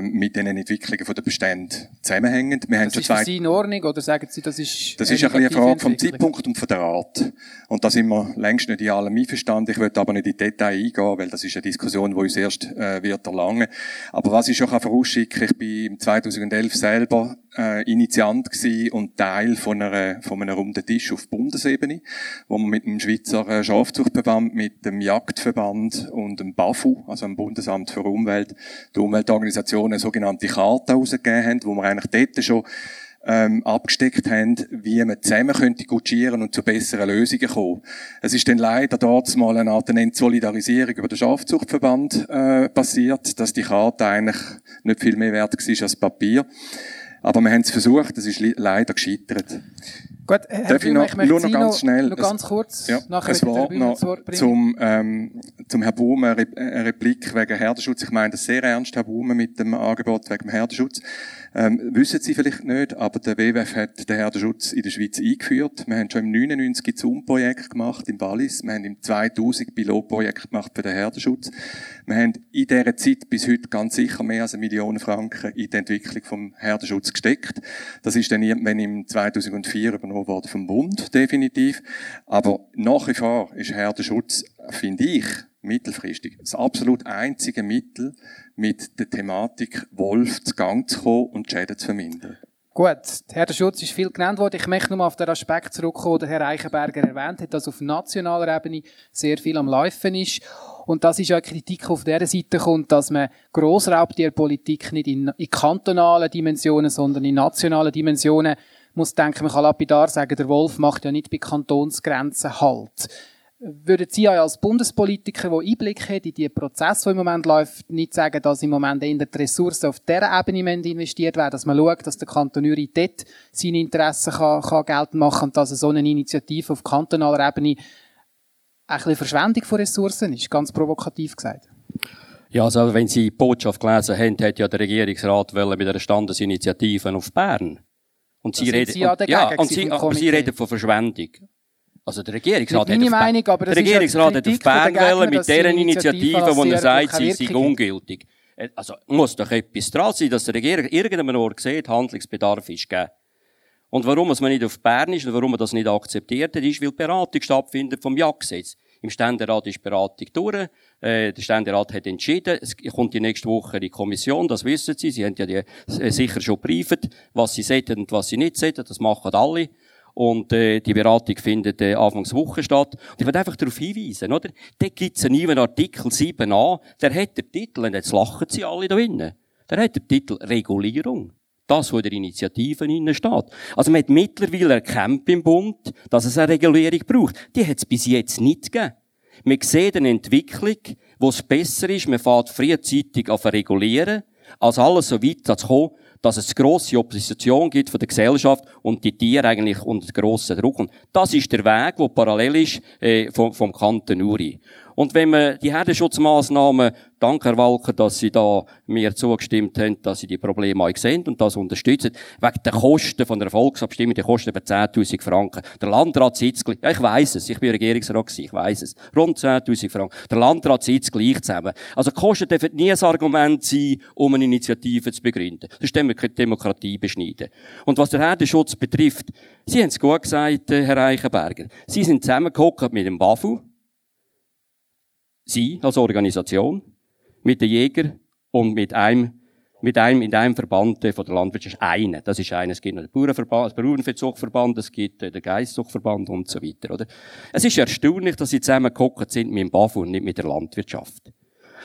mit den Entwicklungen der Bestände zusammenhängend. Wir das haben schon ist zwei... für Sie in Ordnung, oder sagen Sie, das ist Das ist ein eine Frage vom Zeitpunkt und von der Art. Und da sind wir längst nicht in allem einverstanden. Ich möchte aber nicht in Detail eingehen, weil das ist eine Diskussion, die uns erst äh, wird erlangen. Aber was ich schon vorausschicken kann, ich bin 2011 selber äh, Initiant gewesen und Teil von, einer, von einem runden Tisch auf Bundesebene, wo wir mit dem Schweizer äh, Schafzuchtverband, mit dem Jagdverband und dem BAFU, also dem Bundesamt für Umwelt, die Umweltorganisation eine sogenannte Karte herausgegeben haben, wo wir eigentlich dort schon ähm, abgesteckt haben, wie man zusammen könnte gutschieren und zu besseren Lösungen kommen. Es ist dann leider dort mal eine Art Entsolidarisierung über den Schafzuchtverband äh, passiert, dass die Karte eigentlich nicht viel mehr wert war als Papier. Aber wir haben es versucht, es ist leider gescheitert. Gut, Herr Darf ich noch, nur noch ganz schnell, noch ganz kurz, ja, nachher es war noch zum, ähm, zum Herrn Baume eine Replik wegen Herdenschutz. Ich meine das sehr ernst, Herr Baume, mit dem Angebot wegen dem Herdenschutz. Ähm, wissen Sie vielleicht nicht, aber der WWF hat den Herdenschutz in der Schweiz eingeführt. Wir haben schon im 99 ein Zoom-Projekt gemacht im Wallis. Wir haben im 2000 Pilotprojekt gemacht für den Herdenschutz. Wir haben in dieser Zeit bis heute ganz sicher mehr als eine Million Franken in die Entwicklung vom Herdenschutz gesteckt. Das ist dann irgendwann im 2004 übernommen worden vom Bund, definitiv. Aber nach wie vor ist Herdenschutz, finde ich, mittelfristig das absolut einzige Mittel, mit der Thematik Wolf zu Gang zu kommen und Schäden zu vermindern. Gut, Herr der Schutz ist viel genannt worden. Ich möchte nur auf den Aspekt zurückkommen, den Herr Eichenberger erwähnt hat, dass auf nationaler Ebene sehr viel am Laufen ist. Und das ist ja eine Kritik, auf der Seite kommt, dass man Grossraubtierpolitik nicht in, in kantonalen Dimensionen, sondern in nationalen Dimensionen muss denken. Man kann lapidar sagen, der Wolf macht ja nicht bei Kantonsgrenzen Halt. Würden Sie als Bundespolitiker, der Einblick hat in die Prozesse, die im Moment läuft, nicht sagen, dass im Moment in die Ressourcen auf dieser Ebene investiert werden, dass man schaut, dass der Kanton Uri dort seine Interessen kann, kann geltend machen kann und dass so eine Initiative auf kantonaler Ebene ein bisschen Verschwendung von Ressourcen ist, ganz provokativ gesagt. Ja, also wenn Sie die Botschaft gelesen haben, hat ja der Regierungsrat mit einer Standesinitiative auf Bern. Und Sie reden, Sie ja, und, ja, und Sie, aber Sie reden von Verschwendung. Also der Regierungsrat hat, Meinung, aber der Regierungsrat hat auf Bern wollen, mit dieser Initiative, wo er sagt, sie sei ungültig. Äh, also muss doch etwas dran sein, dass der Regierung irgendeinem Ort sieht, Handlungsbedarf ist gegeben. Und warum es man nicht auf Bern ist und warum man das nicht akzeptiert hat, ist, weil die Beratung stattfindet vom Jagdgesetz. Im Ständerat ist die Beratung durch. Äh, der Ständerat hat entschieden, es kommt die nächste Woche in die Kommission, das wissen Sie. Sie haben ja die, äh, sicher schon briefet, was Sie sollten und was Sie nicht sollten. Das machen alle. Und äh, die Beratung findet äh, Anfangs Woche statt. Und ich will einfach darauf hinweisen, oder? Da gibt's einen neuen Artikel 7a, der hat den Titel, und jetzt lachen sie alle da drinnen, der hat den Titel Regulierung. Das, was in der Initiative innen steht. Also man hat mittlerweile erkannt im Bund, dass es eine Regulierung braucht. Die hat es bis jetzt nicht gegeben. Wir sehen eine Entwicklung, wo es besser ist, man fährt frühzeitig auf regulieren, als alles so weit zu kommen, dass es grosse Opposition gibt von der Gesellschaft und die Tiere eigentlich unter grossen Druck. Und das ist der Weg, der parallel ist äh, vom, vom Kanton Uri. Und wenn man die Herdenschutzmaßnahmen, danke Herr Walker, dass Sie da mir zugestimmt haben, dass Sie die Probleme auch sehen und das unterstützen, wegen der Kosten von der Volksabstimmung, die kosten etwa 10.000 Franken. Der Landrat sitzt gleich, ich weiss es, ich bin Regierungsrat gewesen, ich weiss es. Rund 10.000 Franken. Der Landrat sitzt gleich zusammen. Also Kosten dürfen nie ein Argument sein, um eine Initiative zu begründen. Wir keine Demokratie beschneiden. Und was der Herdenschutz betrifft, Sie haben es gut gesagt, Herr Eichenberger. Sie sind zusammengehockt mit dem BAFU, Sie als Organisation, mit den Jägern und mit einem, mit einem, in einem Verband von der Landwirtschaft. Eine. Das ist einer. Es gibt noch den Bauernverband, den Bauernverzuchtverband, es gibt den Geistzuchtverband und so weiter, oder? Es ist erstaunlich, dass sie zusammengehockt sind mit dem BAFU und nicht mit der Landwirtschaft.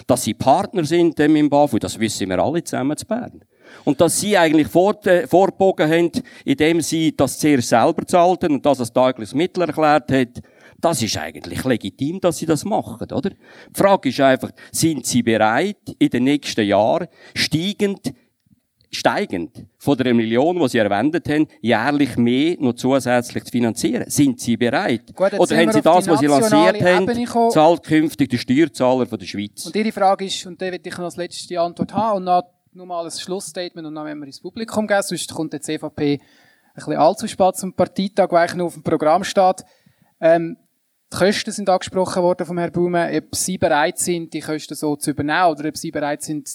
Dass sie Partner sind mit dem BAFU, das wissen wir alle zusammen zu Bern. Und dass sie eigentlich vor, äh, vorgebogen haben, indem sie das zuerst selber zahlten und das als tägliches Mittel erklärt hat, das ist eigentlich legitim, dass sie das machen, oder? Die Frage ist einfach, sind sie bereit, in den nächsten Jahren steigend, steigend von der Million, die sie erwendet haben, jährlich mehr noch zusätzlich zu finanzieren? Sind sie bereit? Gut, Oder haben sie das, was sie lanciert haben, zahlt künftig der Steuerzahler von der Schweiz? Und Ihre Frage ist, und da will ich noch als letzte Antwort haben, und dann nur mal ein Schlussstatement, und dann werden wir ins Publikum gehen, sonst kommt die CVP ein bisschen allzu spät zum Parteitag, weil eigentlich noch auf dem Programm steht. Ähm, die Kosten sind angesprochen worden vom Herrn Baume, ob Sie bereit sind, die Kosten so zu übernehmen, oder ob Sie bereit sind,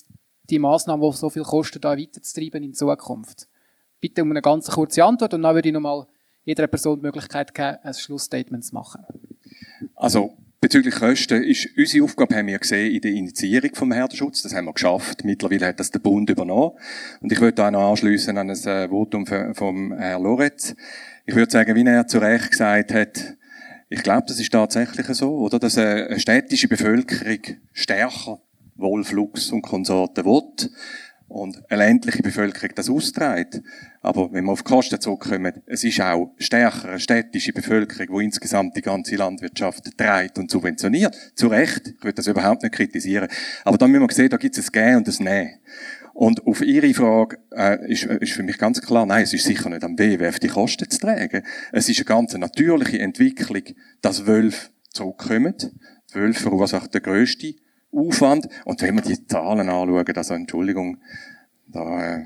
die Massnahmen, die so viel kosten, da weiterzutreiben in Zukunft. Bitte um eine ganz kurze Antwort, und dann würde ich nochmal jeder Person die Möglichkeit geben, ein Schlussstatement zu machen. Also, bezüglich Kosten ist unsere Aufgabe, haben wir gesehen, in der Initiierung vom Herdenschutz. Das haben wir geschafft. Mittlerweile hat das der Bund übernommen. Und ich würde da noch anschliessen an ein äh, Votum vom Herrn Loretz. Ich würde sagen, wie er zu Recht gesagt hat, ich glaube, das ist tatsächlich so, oder? Dass eine städtische Bevölkerung stärker Wohlflugs und Konsorten will und eine ländliche Bevölkerung das austrägt. Aber wenn wir auf die Kosten zurückkommen, es ist auch stärker eine städtische Bevölkerung, die insgesamt die ganze Landwirtschaft trägt und subventioniert. Zu Recht. Ich würde das überhaupt nicht kritisieren. Aber dann müssen wir sehen, da gibt es ein Gehen und ein Nehmen. Und auf Ihre Frage äh, ist, ist für mich ganz klar, nein, es ist sicher nicht am WWF die Kosten zu tragen. Es ist eine ganz natürliche Entwicklung, dass Wölfe zurückkommen. Die Wölfe verursachen den grössten Aufwand. Und wenn wir die Zahlen anschauen, also Entschuldigung, da, äh,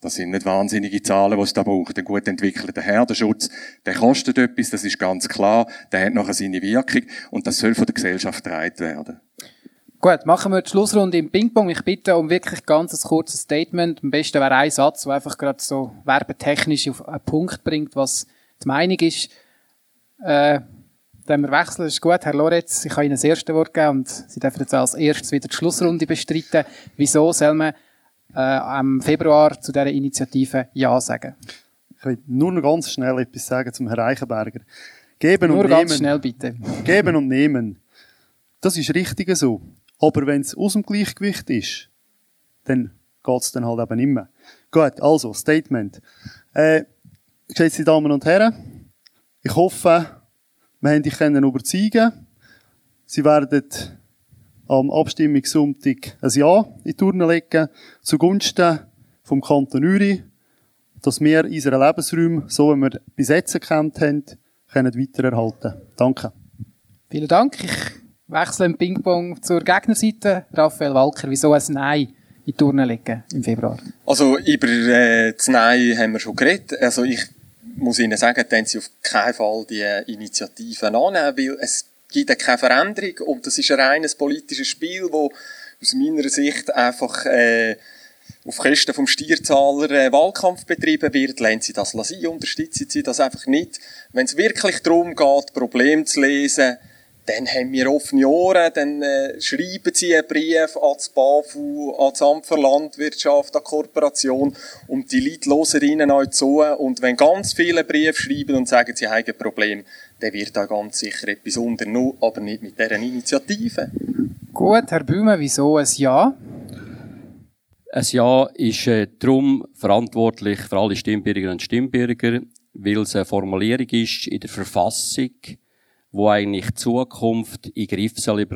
das sind nicht wahnsinnige Zahlen, die es da braucht. Ein gut entwickelter Herdenschutz, der kostet etwas, das ist ganz klar. Der hat nachher seine Wirkung. Und das soll von der Gesellschaft getragen werden. Gut, machen wir die Schlussrunde im Ping-Pong. Ich bitte um wirklich ganz ein kurzes Statement. Am besten wäre ein Satz, der einfach gerade so werbetechnisch auf einen Punkt bringt, was die Meinung ist. Äh, dann wir wechseln, ist gut. Herr Loretz, ich kann Ihnen das erste Wort geben und Sie dürfen jetzt als erstes wieder die Schlussrunde bestreiten. Wieso soll man äh, am Februar zu dieser Initiative Ja sagen? Ich will nur noch ganz schnell etwas sagen zum Herrn Eichenberger. Geben Nur und ganz nehmen. schnell, bitte. Geben und nehmen. Das ist richtig so. Aber wenn es aus dem Gleichgewicht ist, dann geht's dann halt eben mehr. Gut, also, Statement. Äh, geschätzte Damen und Herren, ich hoffe, wir haben dich können überzeugen. Sie werden am Abstimmungssonntag ein Ja in die Turne legen, zugunsten vom Kanton Uri, dass wir unsere Lebensräume, so wie wir bis jetzt gekannt haben, können weitererhalten. Danke. Vielen Dank. Ich wechsle im Ping-Pong zur Gegnerseite. Raphael Walker, wieso ein Nein in die Turne legen im Februar? Also über äh, das Nein haben wir schon geredet. Also ich muss Ihnen sagen, dann Sie auf keinen Fall die Initiativen annehmen, weil es gibt keine Veränderung und das ist ein reines politisches Spiel, wo aus meiner Sicht einfach äh, auf Kosten vom Steuerzahler äh, Wahlkampf betrieben wird. Lehnen Sie das sein, unterstützen Sie das einfach nicht. Wenn es wirklich darum geht, Probleme zu lesen, dann haben wir offene Ohren, dann äh, schreiben sie einen Brief an das BAFU, an das Amt für Landwirtschaft, an die Kooperation und die Leute hören ihnen auch zu und wenn ganz viele Briefe schreiben und sagen, sie haben ein Problem, dann wird da ganz sicher etwas unternommen, aber nicht mit deren Initiative. Gut, Herr Bäume, wieso ein Ja? Ein Ja ist äh, darum verantwortlich für alle Stimmbürgerinnen und Stimmbürger, weil es eine Formulierung ist in der Verfassung, wo eigentlich die Zukunft in den Griff soll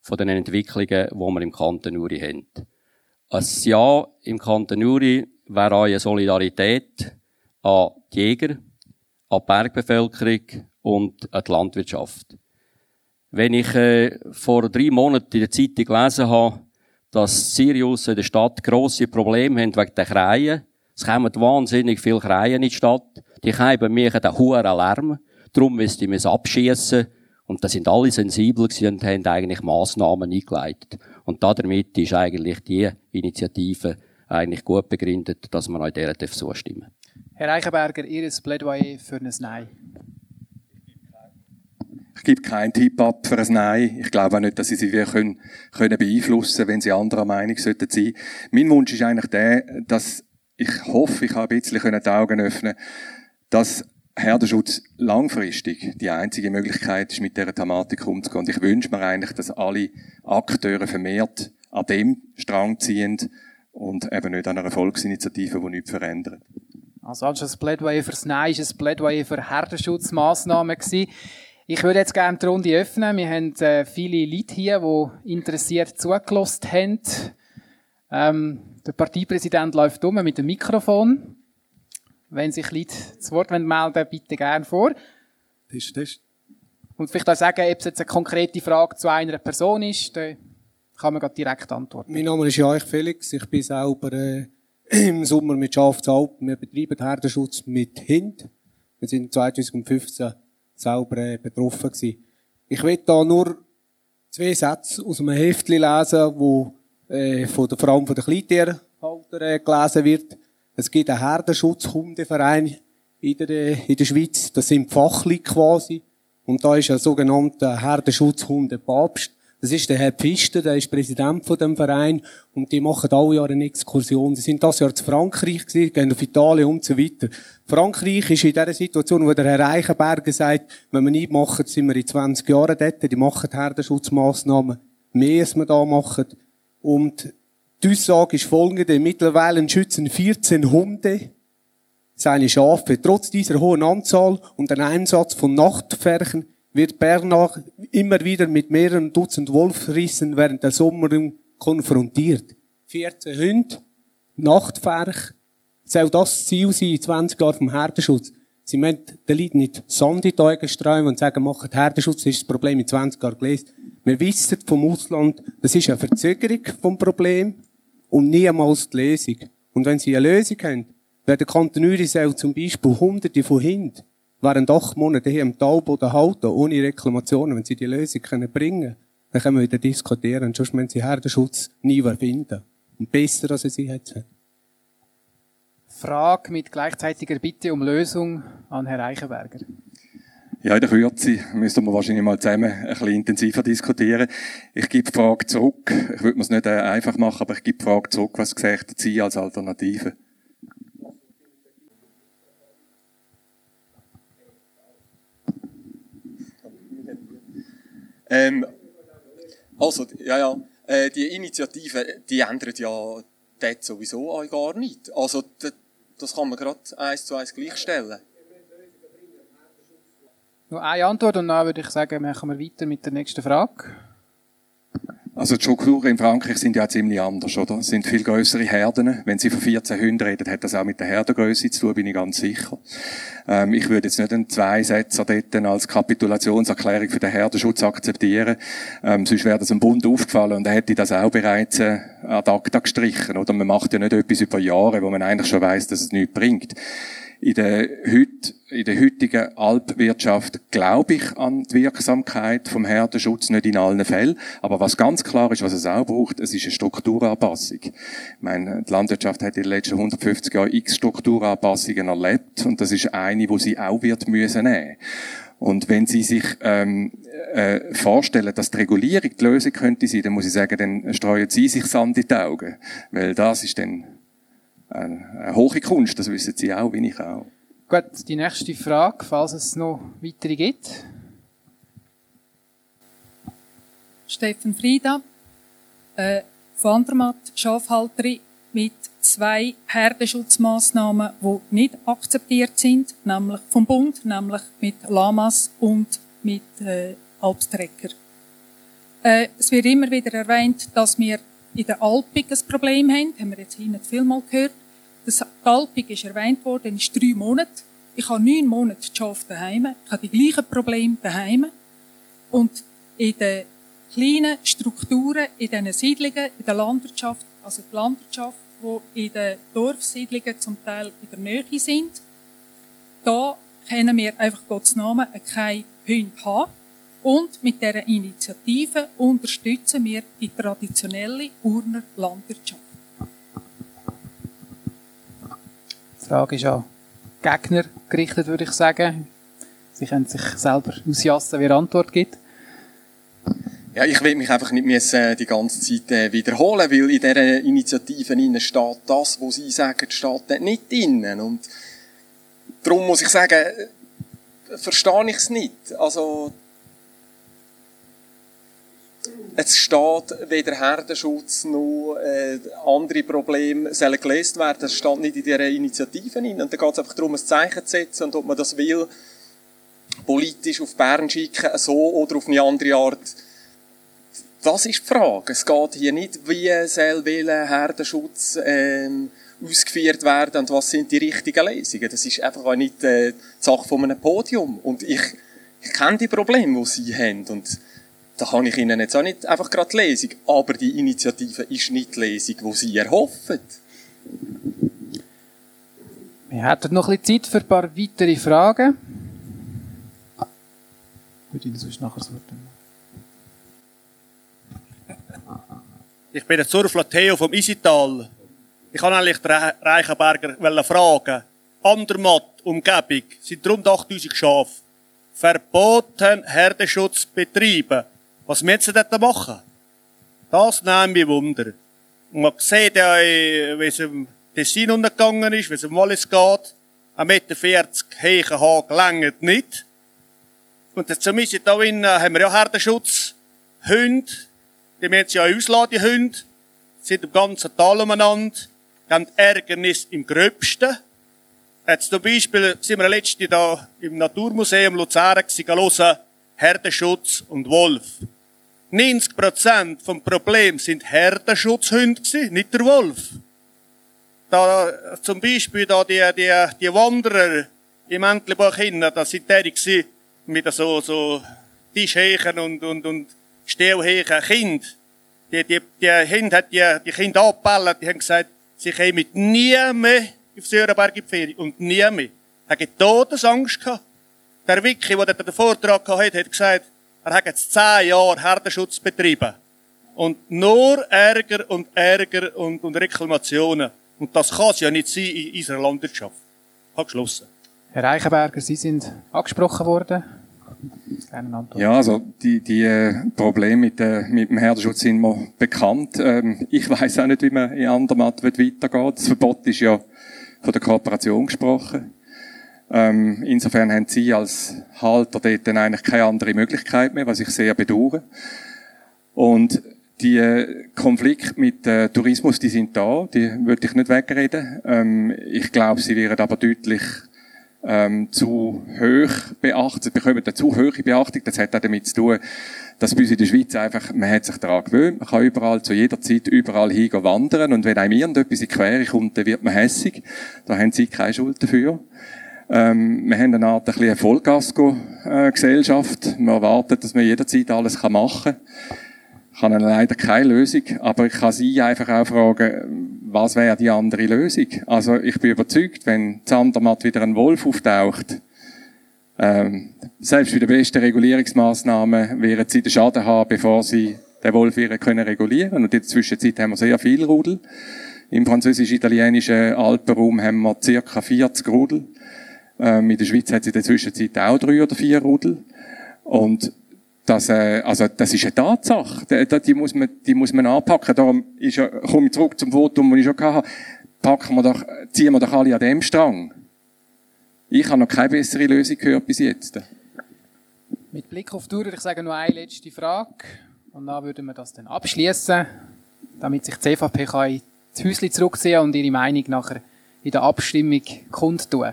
von den Entwicklungen, die wir im Kanton Uri haben. Ein Ja im Kanton Uri wäre eine Solidarität an die Jäger, an die Bergbevölkerung und an die Landwirtschaft. Wenn ich äh, vor drei Monaten in der Zeitung gelesen habe, dass Sirius in der Stadt grosse Probleme haben wegen der Kreien, es kommen wahnsinnig viele Kreien in die Stadt, die Kreien machen einen hohen Lärm, darum müsste ich es abschießen und da sind alle sensibel und haben eigentlich Massnahmen eingeleitet. Und damit ist eigentlich die Initiative eigentlich gut begründet, dass man euch dieser zustimmen Herr Eichenberger, Ihr Plädoyer für ein Nein. Ich gebe keinen Tipp ab für ein Nein. Ich glaube auch nicht, dass Sie sie können, können beeinflussen, wenn Sie anderer Meinung sollten sein. Mein Wunsch ist eigentlich der, dass ich hoffe, ich habe ein bisschen die Augen öffnen dass Herdenschutz langfristig die einzige Möglichkeit ist, mit dieser Thematik umzugehen. Und ich wünsche mir eigentlich, dass alle Akteure vermehrt an dem Strang ziehen und eben nicht an einer Volksinitiative, die nichts verändert. Also anstatt ein Plädoyer fürs Nein war ein Plädoyer für Herdenschutzmaßnahmen. Ich würde jetzt gerne die Runde öffnen. Wir haben äh, viele Leute hier, die interessiert zugelassen haben. Ähm, der Parteipräsident läuft um mit dem Mikrofon. Wenn sich Leute das Wort melden bitte gerne vor. Tisch, Tisch. Und vielleicht auch sagen, ob es jetzt eine konkrete Frage zu einer Person ist, dann kann man direkt antworten. Mein Name ist Jaich Felix. Ich bin selber äh, im Sommer mit Schafzalp. Wir betreiben Herdenschutz mit Hind. Wir sind 2015 selber äh, betroffen gewesen. Ich will da nur zwei Sätze aus einem Heftchen lesen, wo äh, von der, vor allem von den Kleintierhalter äh, gelesen wird. Es gibt einen Herdenschutzhundeverein in der, in der Schweiz. Das sind Fachli quasi. Und da ist ein sogenannter Herdenschutzhundepapst. Das ist der Herr Pfister, der ist Präsident von dem Verein und die machen alle Jahre eine Exkursion. Sie sind das Jahr zu Frankreich gewesen, gehen auf Italien und so weiter. Frankreich ist in der Situation, wo der Herr Reichenberger sagt, wenn wir nicht machen, sind wir in 20 Jahren dort, die machen Herdenschutzmaßnahmen, mehr als wir da machen. Und die Aussage ist folgende, mittlerweile schützen 14 Hunde seine Schafe. Trotz dieser hohen Anzahl und dem Einsatz von Nachtpferchen wird Bernach immer wieder mit mehreren Dutzend Wolfrissen während der Sommerung konfrontiert. 14 Hunde, Nachtpferch, soll das Ziel sein, 20 Jahre vom Herdenschutz. Sie müssen den Leuten nicht Sand in die Augen streuen und sagen, macht Herdenschutz, ist das Problem in 20 Jahren gelöst. Wir wissen vom Ausland, das ist eine Verzögerung vom Problem und niemals die Lösung. Und wenn Sie eine Lösung haben, werden kontinuierlich zum Beispiel Hunderte von Hunden während acht Monate hier im Talboden halten, ohne Reklamationen, wenn sie die Lösung können bringen dann können wir wieder diskutieren. Sonst müssen sie Herdenschutz nie finden. Und besser, als sie jetzt haben. Frage mit gleichzeitiger Bitte um Lösung an Herrn Eichenberger. Ja, in der Kürze müssen wir wahrscheinlich mal zusammen ein bisschen intensiver diskutieren. Ich gebe die Frage zurück. Ich würde mir es nicht äh, einfach machen, aber ich gebe die Frage zurück, was gesagt Sie als Alternative? Ähm, also, ja, ja, äh, die Initiative, die ändert ja dort sowieso auch gar nicht. Also, das kann man gerade eins zu eins gleichstellen. Nur eine Antwort und dann würde ich sagen, machen wir weiter mit der nächsten Frage. Also die Strukturen in Frankreich sind ja ziemlich anders, oder? Es sind viel größere Herden. Wenn Sie von 14 Hunden reden, hat das auch mit der Herdengröße zu tun, bin ich ganz sicher. Ähm, ich würde jetzt nicht einen Zweisetzer dort als Kapitulationserklärung für den Herdenschutz akzeptieren. Ähm, sonst wäre das einem Bund aufgefallen und er hätte das auch bereits äh, ad acta gestrichen, oder? Man macht ja nicht etwas über Jahre, wo man eigentlich schon weiß, dass es nichts bringt in der, heut, in der heutigen Alpwirtschaft glaube ich an die Wirksamkeit vom Herdenschutz, nicht in allen Fällen. Aber was ganz klar ist, was es auch braucht, es ist eine Strukturanpassung. Ich meine, die Landwirtschaft hat in den letzten 150 Jahren x Strukturanpassungen erlebt und das ist eine, wo sie auch wird müssen nehmen. Und wenn Sie sich ähm, äh, vorstellen, dass die Regulierung die Lösung könnte sein, dann muss ich sagen, dann streuen Sie sich Sand in die Augen. Weil das ist dann eine hohe Kunst, das wissen Sie auch, wie ich auch. Gut, die nächste Frage, falls es noch weitere gibt. Steffen Frieda, äh, von Andermatt, Schafhalterin mit zwei Herdenschutzmaßnahmen, die nicht akzeptiert sind, nämlich vom Bund, nämlich mit Lamas und mit äh, Alpstrecker. Äh, es wird immer wieder erwähnt, dass wir in der Alpik ein Problem haben, haben wir jetzt hier nicht viel mal gehört. Das Alpik ist erwähnt worden, ist drei Monate. Ich habe neun Monate Schafe daheim. Ich habe die gleichen Probleme daheim. Und in den kleinen Strukturen, in diesen Siedlungen, in der Landwirtschaft, also die Landwirtschaft, die in den Dorfsiedlungen zum Teil in der Nähe sind. Da können wir einfach Gottes Namen keine Hunde haben. Und mit dieser Initiative unterstützen wir die traditionelle Urner Landwirtschaft. Die Frage ist an Gegner gerichtet, würde ich sagen. Sie können sich selber ausjassen, wie er Antwort gibt. Ja, ich will mich einfach nicht müssen die ganze Zeit äh, wiederholen, weil in dieser Initiative steht das, was Sie sagen, steht nicht drin. Und darum muss ich sagen, äh, verstehe ich es nicht. Also, es steht weder Herdenschutz noch äh, andere Probleme sollen gelöst werden. Das steht nicht in dieser Initiative drin. Und da geht es einfach darum, ein Zeichen zu setzen und ob man das will, politisch auf Bern schicken, so oder auf eine andere Art. Das ist die Frage. Es geht hier nicht, wie soll welcher Herdenschutz ähm, ausgeführt werden und was sind die richtigen Lesungen. Das ist einfach auch nicht äh, die Sache von einem Podium. Und ich, ich kenne die Probleme, die Sie haben. Und da kann ich Ihnen jetzt auch nicht einfach gerade Lesung. Aber die Initiative ist nicht die Lesung, die Sie erhoffen. Wir hätten noch ein bisschen Zeit für ein paar weitere Fragen. Ich würde Ihnen sonst nachher das Wort Ich bin der Surfler Theo vom Isital. Ich kann eigentlich den Reichenberger fragen. Andermatt, Umgebung, sind rund 8000 Schafe. Verboten Herdenschutz betreiben. Was müssen sie dort machen? Das nimmt mich Wunder. Und man sieht ja, wie es im Tessin untergegangen ist, wie es im Wallis geht. 1,40 Meter Heichenhag längert nicht. Und jetzt zumindest da innen haben wir ja Herdenschutz. Hunde. Die haben ja Ausladehunde. Sind im ganzen Tal umeinander. Haben Ärgernis im Gröbsten. Jetzt zum Beispiel sind wir letzte da im Naturmuseum Luzern gewesen, Herdenschutz und Wolf. 90% vom Problem sind Herdenschutzhunde gewesen, nicht der Wolf. Da, zum Beispiel da die, die, die Wanderer im Entlebuch hinten, da sind die gewesen, mit so, so Tischhechen und, und, und Stellhechen Kind. Die, die, die Kinder hat die, die Kinder angebellt, die haben gesagt, sie kommen nie mehr auf Sörenberg in Ferien. Und nie mehr. Er hat Todesangst gehabt. Der Vicky, der den Vortrag hatte, hat gesagt, er hat jetzt zehn Jahre Herdenschutz betrieben. Und nur Ärger und Ärger und, und Reklamationen. Und das kann es ja nicht sein in unserer Landwirtschaft. Ich habe geschlossen. Herr Reichenberger, Sie sind angesprochen worden. Ja, also die, die äh, Probleme mit, äh, mit dem Herdenschutz sind mir bekannt. Ähm, ich weiß auch nicht, wie man in Andermatt weitergeht. Das Verbot ist ja von der Kooperation gesprochen. Ähm, insofern haben Sie als Halter dort dann eigentlich keine andere Möglichkeit mehr, was ich sehr bedauere. Und die äh, Konflikte mit äh, Tourismus, die sind da, die würde ich nicht wegreden. Ähm, ich glaube, sie werden aber deutlich ähm, zu hoch beachtet, bekommen eine zu hohe Beachtung. Das hat auch damit zu tun, dass bei uns in der Schweiz einfach, man hat sich daran gewöhnt, man kann überall, zu jeder Zeit, überall hingehen wandern und wenn einem irgendetwas in die Quere kommt, dann wird man hässig. Da haben Sie keine Schuld dafür. Ähm, wir haben eine Art ein bisschen Vollgasco-Gesellschaft. Man erwartet, dass man jederzeit alles machen kann. Ich habe leider keine Lösung, aber ich kann Sie einfach auch fragen, was wäre die andere Lösung? Also ich bin überzeugt, wenn Zandermatt wieder ein Wolf auftaucht, ähm, selbst bei den besten Regulierungsmaßnahmen werden Sie den Schaden haben, bevor Sie den Wolf wieder können regulieren. Und in der Zwischenzeit haben wir sehr viel Rudel. Im französisch-italienischen Alpenraum haben wir circa 40 Rudel. Ähm, in der Schweiz hat es in der Zwischenzeit auch drei oder vier Rudel. Und das, äh, also, das ist eine Tatsache. Die, die, muss man, die muss man anpacken. Darum ist komme ich zurück zum Votum, das ich schon hatte. Packen wir doch, ziehen wir doch alle an dem Strang. Ich habe noch keine bessere Lösung gehört bis jetzt. Mit Blick auf die Tour würde ich sagen, noch eine letzte Frage. Und dann würden wir das dann abschließen, damit sich die CVP kann ins Häuschen zurückziehen und ihre Meinung nachher in der Abstimmung kundtun.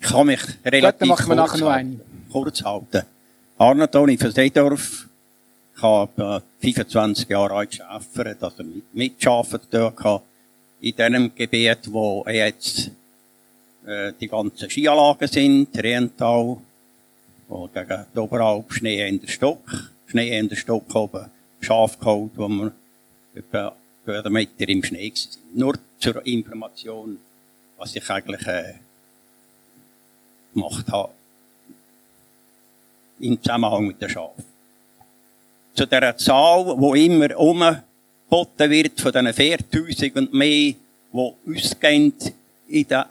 Ich kann mich relativ Gut, dann noch eine. kurz halten. Arne Toni von Seedorf. Ich habe 25 Jahre alt gearbeitet, also mit, mitgearbeitet dort in dem Gebiet, wo jetzt äh, die ganzen Skianlagen sind, Riental, wo gegen die Oberalp Schnee in der Stock, Schnee in der Stock oben, Schaf geholt, wo wir etwa einen Meter im Schnee waren. Nur zur Information, was ich eigentlich äh, gemacht habe. Im Zusammenhang mit den Schafen. Zu dieser Zahl, die immer umgeboten wird, von diesen 4000 und mehr, die ausgehen in den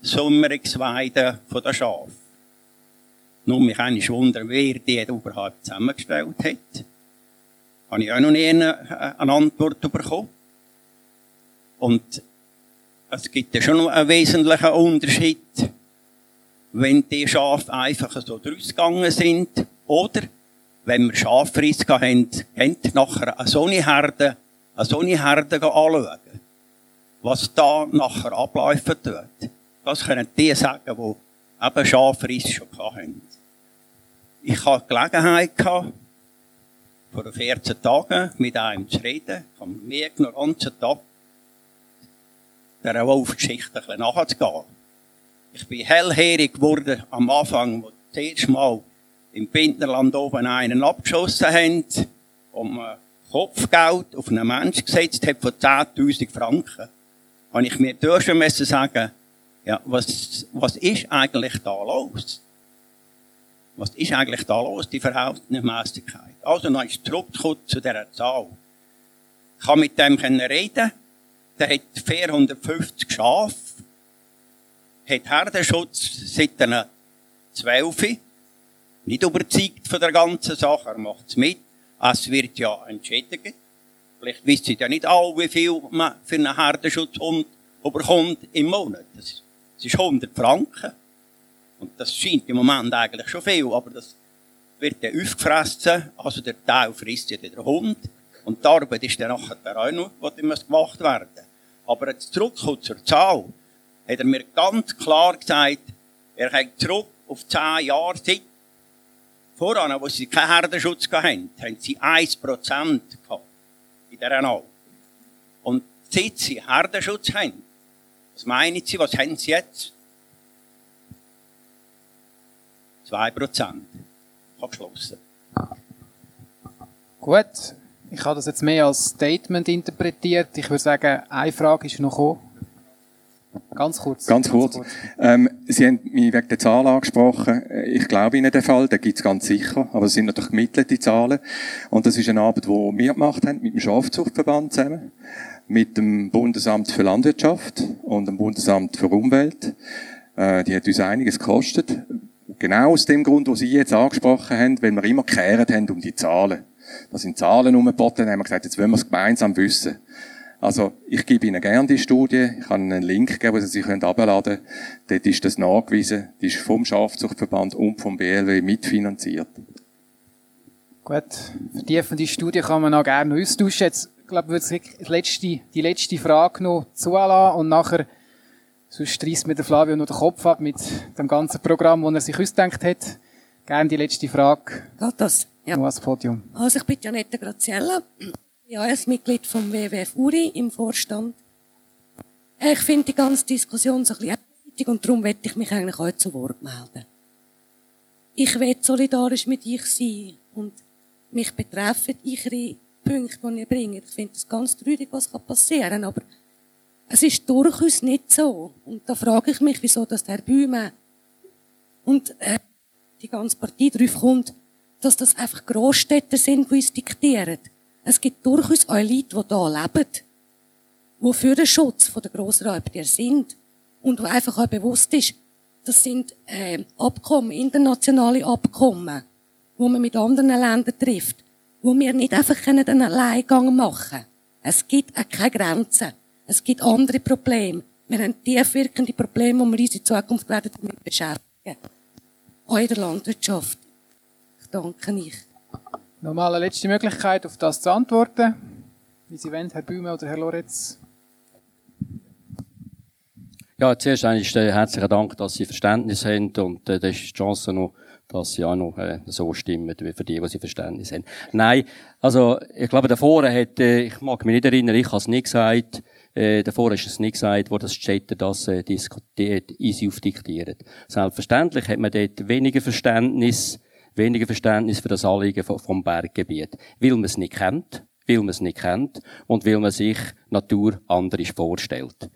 Sommerungsweiden der Schafe. Nur mich eigentlich wundern, wer die überhaupt zusammengestellt hat. Habe ich auch noch nie eine, eine Antwort bekommen. Und es gibt ja schon noch einen wesentlichen Unterschied, wenn die Schafe einfach so gegangen sind, oder wenn wir Schafriss haben, haben nachher eine so eine Herde, eine so eine Herde anschauen, was da nachher ablaufen tut. Das können die sagen, die eben Schafriss schon hatten. Ich hatte Gelegenheit vor 14 Tagen mit einem zu reden. Ich habe mir den ganzen Tag der Wolfgeschichte ein bisschen nachzugehen. Ich bin hellhörig geworden am Anfang, wo das erste Mal im Bindnerland oben einen abgeschossen haben, um Kopfgeld auf einen Menschen gesetzt hat von 10.000 Franken. Habe ich mir durch schon sagen, ja, was, was ist eigentlich da los? Was ist eigentlich da los, die Verhältnismäßigkeit? Also, dann ist zurückgekommen zu dieser Zahl. Ich kann mit dem reden. Der hat 450 Schafe. Hat Herdenschutz seit einer 12. Nicht überzeugt von der ganzen Sache. Er macht es mit. Es wird ja entschädigt. Vielleicht wissen ja nicht alle, wie viel man für einen Herdenschutzhund überkommt im Monat. Das ist 100 Franken. Und das scheint im Moment eigentlich schon viel, aber das wird dann aufgefressen. Also der Teil frisst ja der Hund. Und die Arbeit ist dann nachher auch noch, die gemacht werden. Aber jetzt zurückkommt zur Zahl, hat er mir ganz klar gesagt, er hat zurück auf zehn Jahre seit voran, wo sie keinen Herdenschutz hatten, haben sie 1% gehabt. In dieser Alp. Und seit sie Herdenschutz haben, was meinen Sie, was haben sie jetzt? 2 Prozent. Abgeschlossen. Gut. Ich habe das jetzt mehr als Statement interpretiert. Ich würde sagen, eine Frage ist noch gekommen. Ganz kurz. Ganz kurz. Ganz kurz. Ähm, Sie haben mich wegen der Zahlen angesprochen. Ich glaube Ihnen den Fall, den gibt es ganz sicher. Aber es sind natürlich gemittelte Zahlen. Und das ist eine Arbeit, die wir gemacht haben, mit dem Schafzuchtverband zusammen, mit dem Bundesamt für Landwirtschaft und dem Bundesamt für Umwelt. Äh, die hat uns einiges gekostet. Genau aus dem Grund, wo Sie jetzt angesprochen haben, weil wir immer gekehrt haben um die Zahlen. Da sind Zahlen umgeboten, haben wir gesagt, jetzt wollen wir es gemeinsam wissen. Also, ich gebe Ihnen gerne die Studie. Ich kann Ihnen einen Link geben, wo Sie sich herunterladen können. Dort ist das nachgewiesen. Die ist vom Schafzuchtverband und vom BLW mitfinanziert. Gut. Vertiefende Studie kann man auch gerne austauschen. Jetzt, glaube ich, würde ich die letzte, die letzte Frage noch zulassen und nachher Sonst reißt mir der Flavio noch den Kopf ab mit dem ganzen Programm, das er sich ausgedacht hat. Gerne die letzte Frage. Geht das? Ja. Noch ans Podium. Also ich bin Janette Graziella. Ja, als Mitglied vom WWF URI im Vorstand. Ich finde die ganze Diskussion so ein bisschen wichtig und darum möchte ich mich eigentlich heute zu Wort melden. Ich will solidarisch mit euch sein und mich betreffen eure Punkte, die ihr bringt. Ich finde es ganz traurig, was passieren kann, aber es ist durchaus nicht so. Und da frage ich mich, wieso dass der Bäume und äh, die ganze Partie drauf kommt, dass das einfach Großstädte sind, die uns diktieren. Es gibt durchaus auch Leute, die hier leben, die für den Schutz der Grossraubtiere sind und wo einfach auch bewusst ist, das sind äh, Abkommen, internationale Abkommen, wo man mit anderen Ländern trifft, wo wir nicht einfach einen Alleingang machen können. Es gibt auch keine Grenzen. Es gibt andere Probleme. Wir haben tiefwirkende Probleme, die wir uns in Zukunft damit beschäftigen. Auch in der Landwirtschaft. Ich danke euch. Nochmal eine letzte Möglichkeit, auf das zu antworten. Wie Sie wollen, Herr Bühme oder Herr Lorenz. Ja, zuerst eigentlich äh, herzlichen Dank, dass Sie Verständnis haben und äh, das ist die Chance noch, dass Sie auch noch äh, so stimmen, wie für die, die Sie Verständnis haben. Nein, also ich glaube, davor hat, äh, ich mag mich nicht erinnern, ich habe es nicht gesagt, Äh, davor du es nicht gesagt, wo das Städte das äh, diskutiert, easy aufdiktiert. Selbstverständlich hat man dort weniger Verständnis, weniger Verständnis für das Anliegen vom, Berggebiet. Weil man es nicht kennt, weil man es nicht kennt und weil man sich Natur anders vorstellt.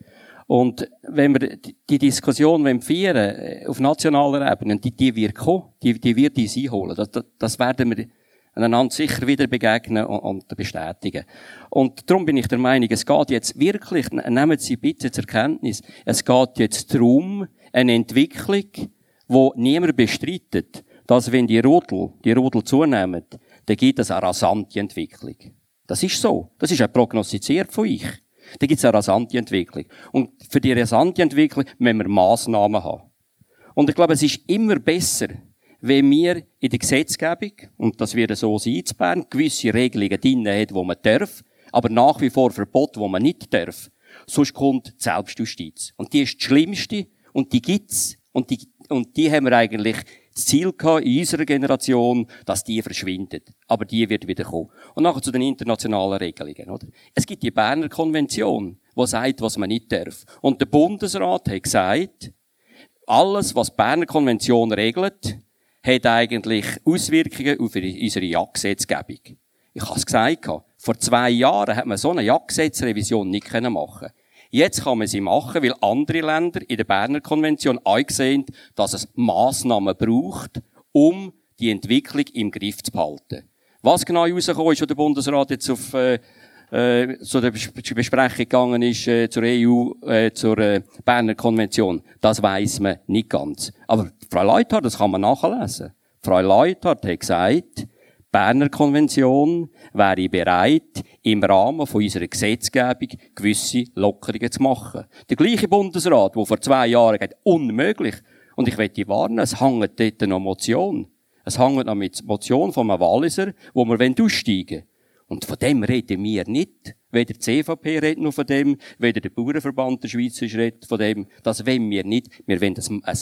Und wenn wir die Diskussion führen, äh, auf nationaler Ebene, die, die wird kommen, die, die wird uns einholen. Das, das, das werden wir einander sicher wieder begegnen und, und bestätigen. Und darum bin ich der Meinung, es geht jetzt wirklich, nehmen Sie bitte zur Kenntnis, es geht jetzt darum, eine Entwicklung, wo niemand bestreitet, dass wenn die Rudel, die Rudel zunehmen, dann gibt es eine rasante Entwicklung. Das ist so. Das ist auch prognostiziert von euch. Da gibt es eine rasante Entwicklung. Und für die rasante Entwicklung müssen wir Massnahmen haben. Und ich glaube, es ist immer besser, wenn wir in der Gesetzgebung, und das wird so sein in Bern, gewisse Regelungen drin hat, die man darf, aber nach wie vor Verbot, wo man nicht darf. Sonst kommt die Selbstjustiz. Und die ist die schlimmste, und die gibt's, und die, und die haben wir eigentlich das Ziel gehabt in unserer Generation, dass die verschwindet. Aber die wird wieder kommen. Und nachher zu den internationalen Regelungen, oder? Es gibt die Berner Konvention, die sagt, was man nicht darf. Und der Bundesrat hat gesagt, alles, was die Berner Konvention regelt, hat eigentlich Auswirkungen auf unsere Jagdgesetzgebung. Ich habe es gesagt, vor zwei Jahren hat man so eine Jagdgesetzrevision nicht machen. Jetzt kann man sie machen, weil andere Länder in der Berner Konvention eingesehen, dass es Massnahmen braucht, um die Entwicklung im Griff zu behalten. Was genau rausgekommen ist, wo der Bundesrat jetzt auf äh, äh, zu der Besprechung gegangen ist äh, zur EU, äh, zur äh, Berner Konvention, das weiß man nicht ganz. Aber Frau Leuthardt, das kann man nachlesen. Frau Leuthardt hat gesagt, Berner Konvention wäre bereit, im Rahmen von unserer Gesetzgebung gewisse Lockerungen zu machen. Der gleiche Bundesrat, der vor zwei Jahren gesagt unmöglich. Und ich möchte warnen, es hängt dort noch Motion. Es hängt noch mit Motion von einem Walliser, wo wir aussteigen wollen. Und von dem reden wir nicht. Weder die CVP redet noch von dem, weder der Bauernverband der Schweizer redet von dem. Das wollen wir nicht. Wir wollen ein, ein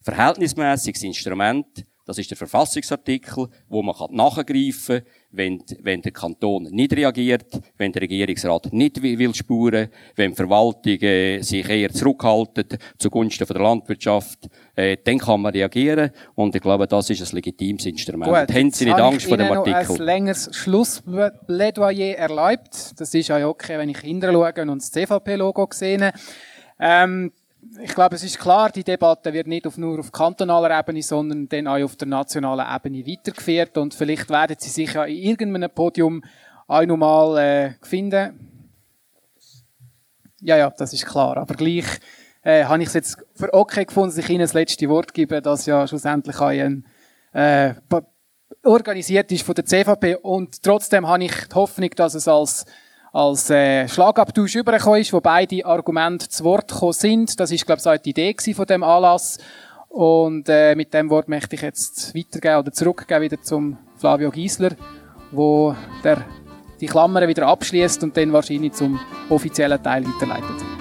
verhältnismäßiges Instrument, das ist der Verfassungsartikel, wo man nachgreifen kann, wenn, wenn der Kanton nicht reagiert, wenn der Regierungsrat nicht will spuren, wenn die Verwaltung äh, sich eher zurückhaltet zugunsten von der Landwirtschaft, äh, dann kann man reagieren. Und ich glaube, das ist ein legitimes Instrument. Gut, Haben Sie nicht Angst vor dem Artikel? Ich ein längeres Schlussplädoyer erlaubt. Das ist auch okay, wenn ich hinterschaue und das CVP-Logo sehe. Ähm, ich glaube, es ist klar, die Debatte wird nicht nur auf kantonaler Ebene, sondern dann auch auf der nationalen Ebene weitergeführt und vielleicht werden sie sich ja in irgendeinem Podium auch nochmal äh, finden. Ja, ja, das ist klar. Aber gleich äh, habe ich es jetzt für okay gefunden, dass ich Ihnen das letzte Wort gebe, das ja schlussendlich ein äh, organisiert ist von der CVP und trotzdem habe ich die Hoffnung, dass es als als äh, Schlagabtausch übergekommen ist, wo beide Argumente zu Wort gekommen sind. Das ist, glaube ich, auch die Idee von dem Anlass. Und äh, mit dem Wort möchte ich jetzt weitergeben oder zurückgeben wieder zum Flavio Giesler, wo der die Klammern wieder abschließt und dann wahrscheinlich zum offiziellen Teil weiterleitet.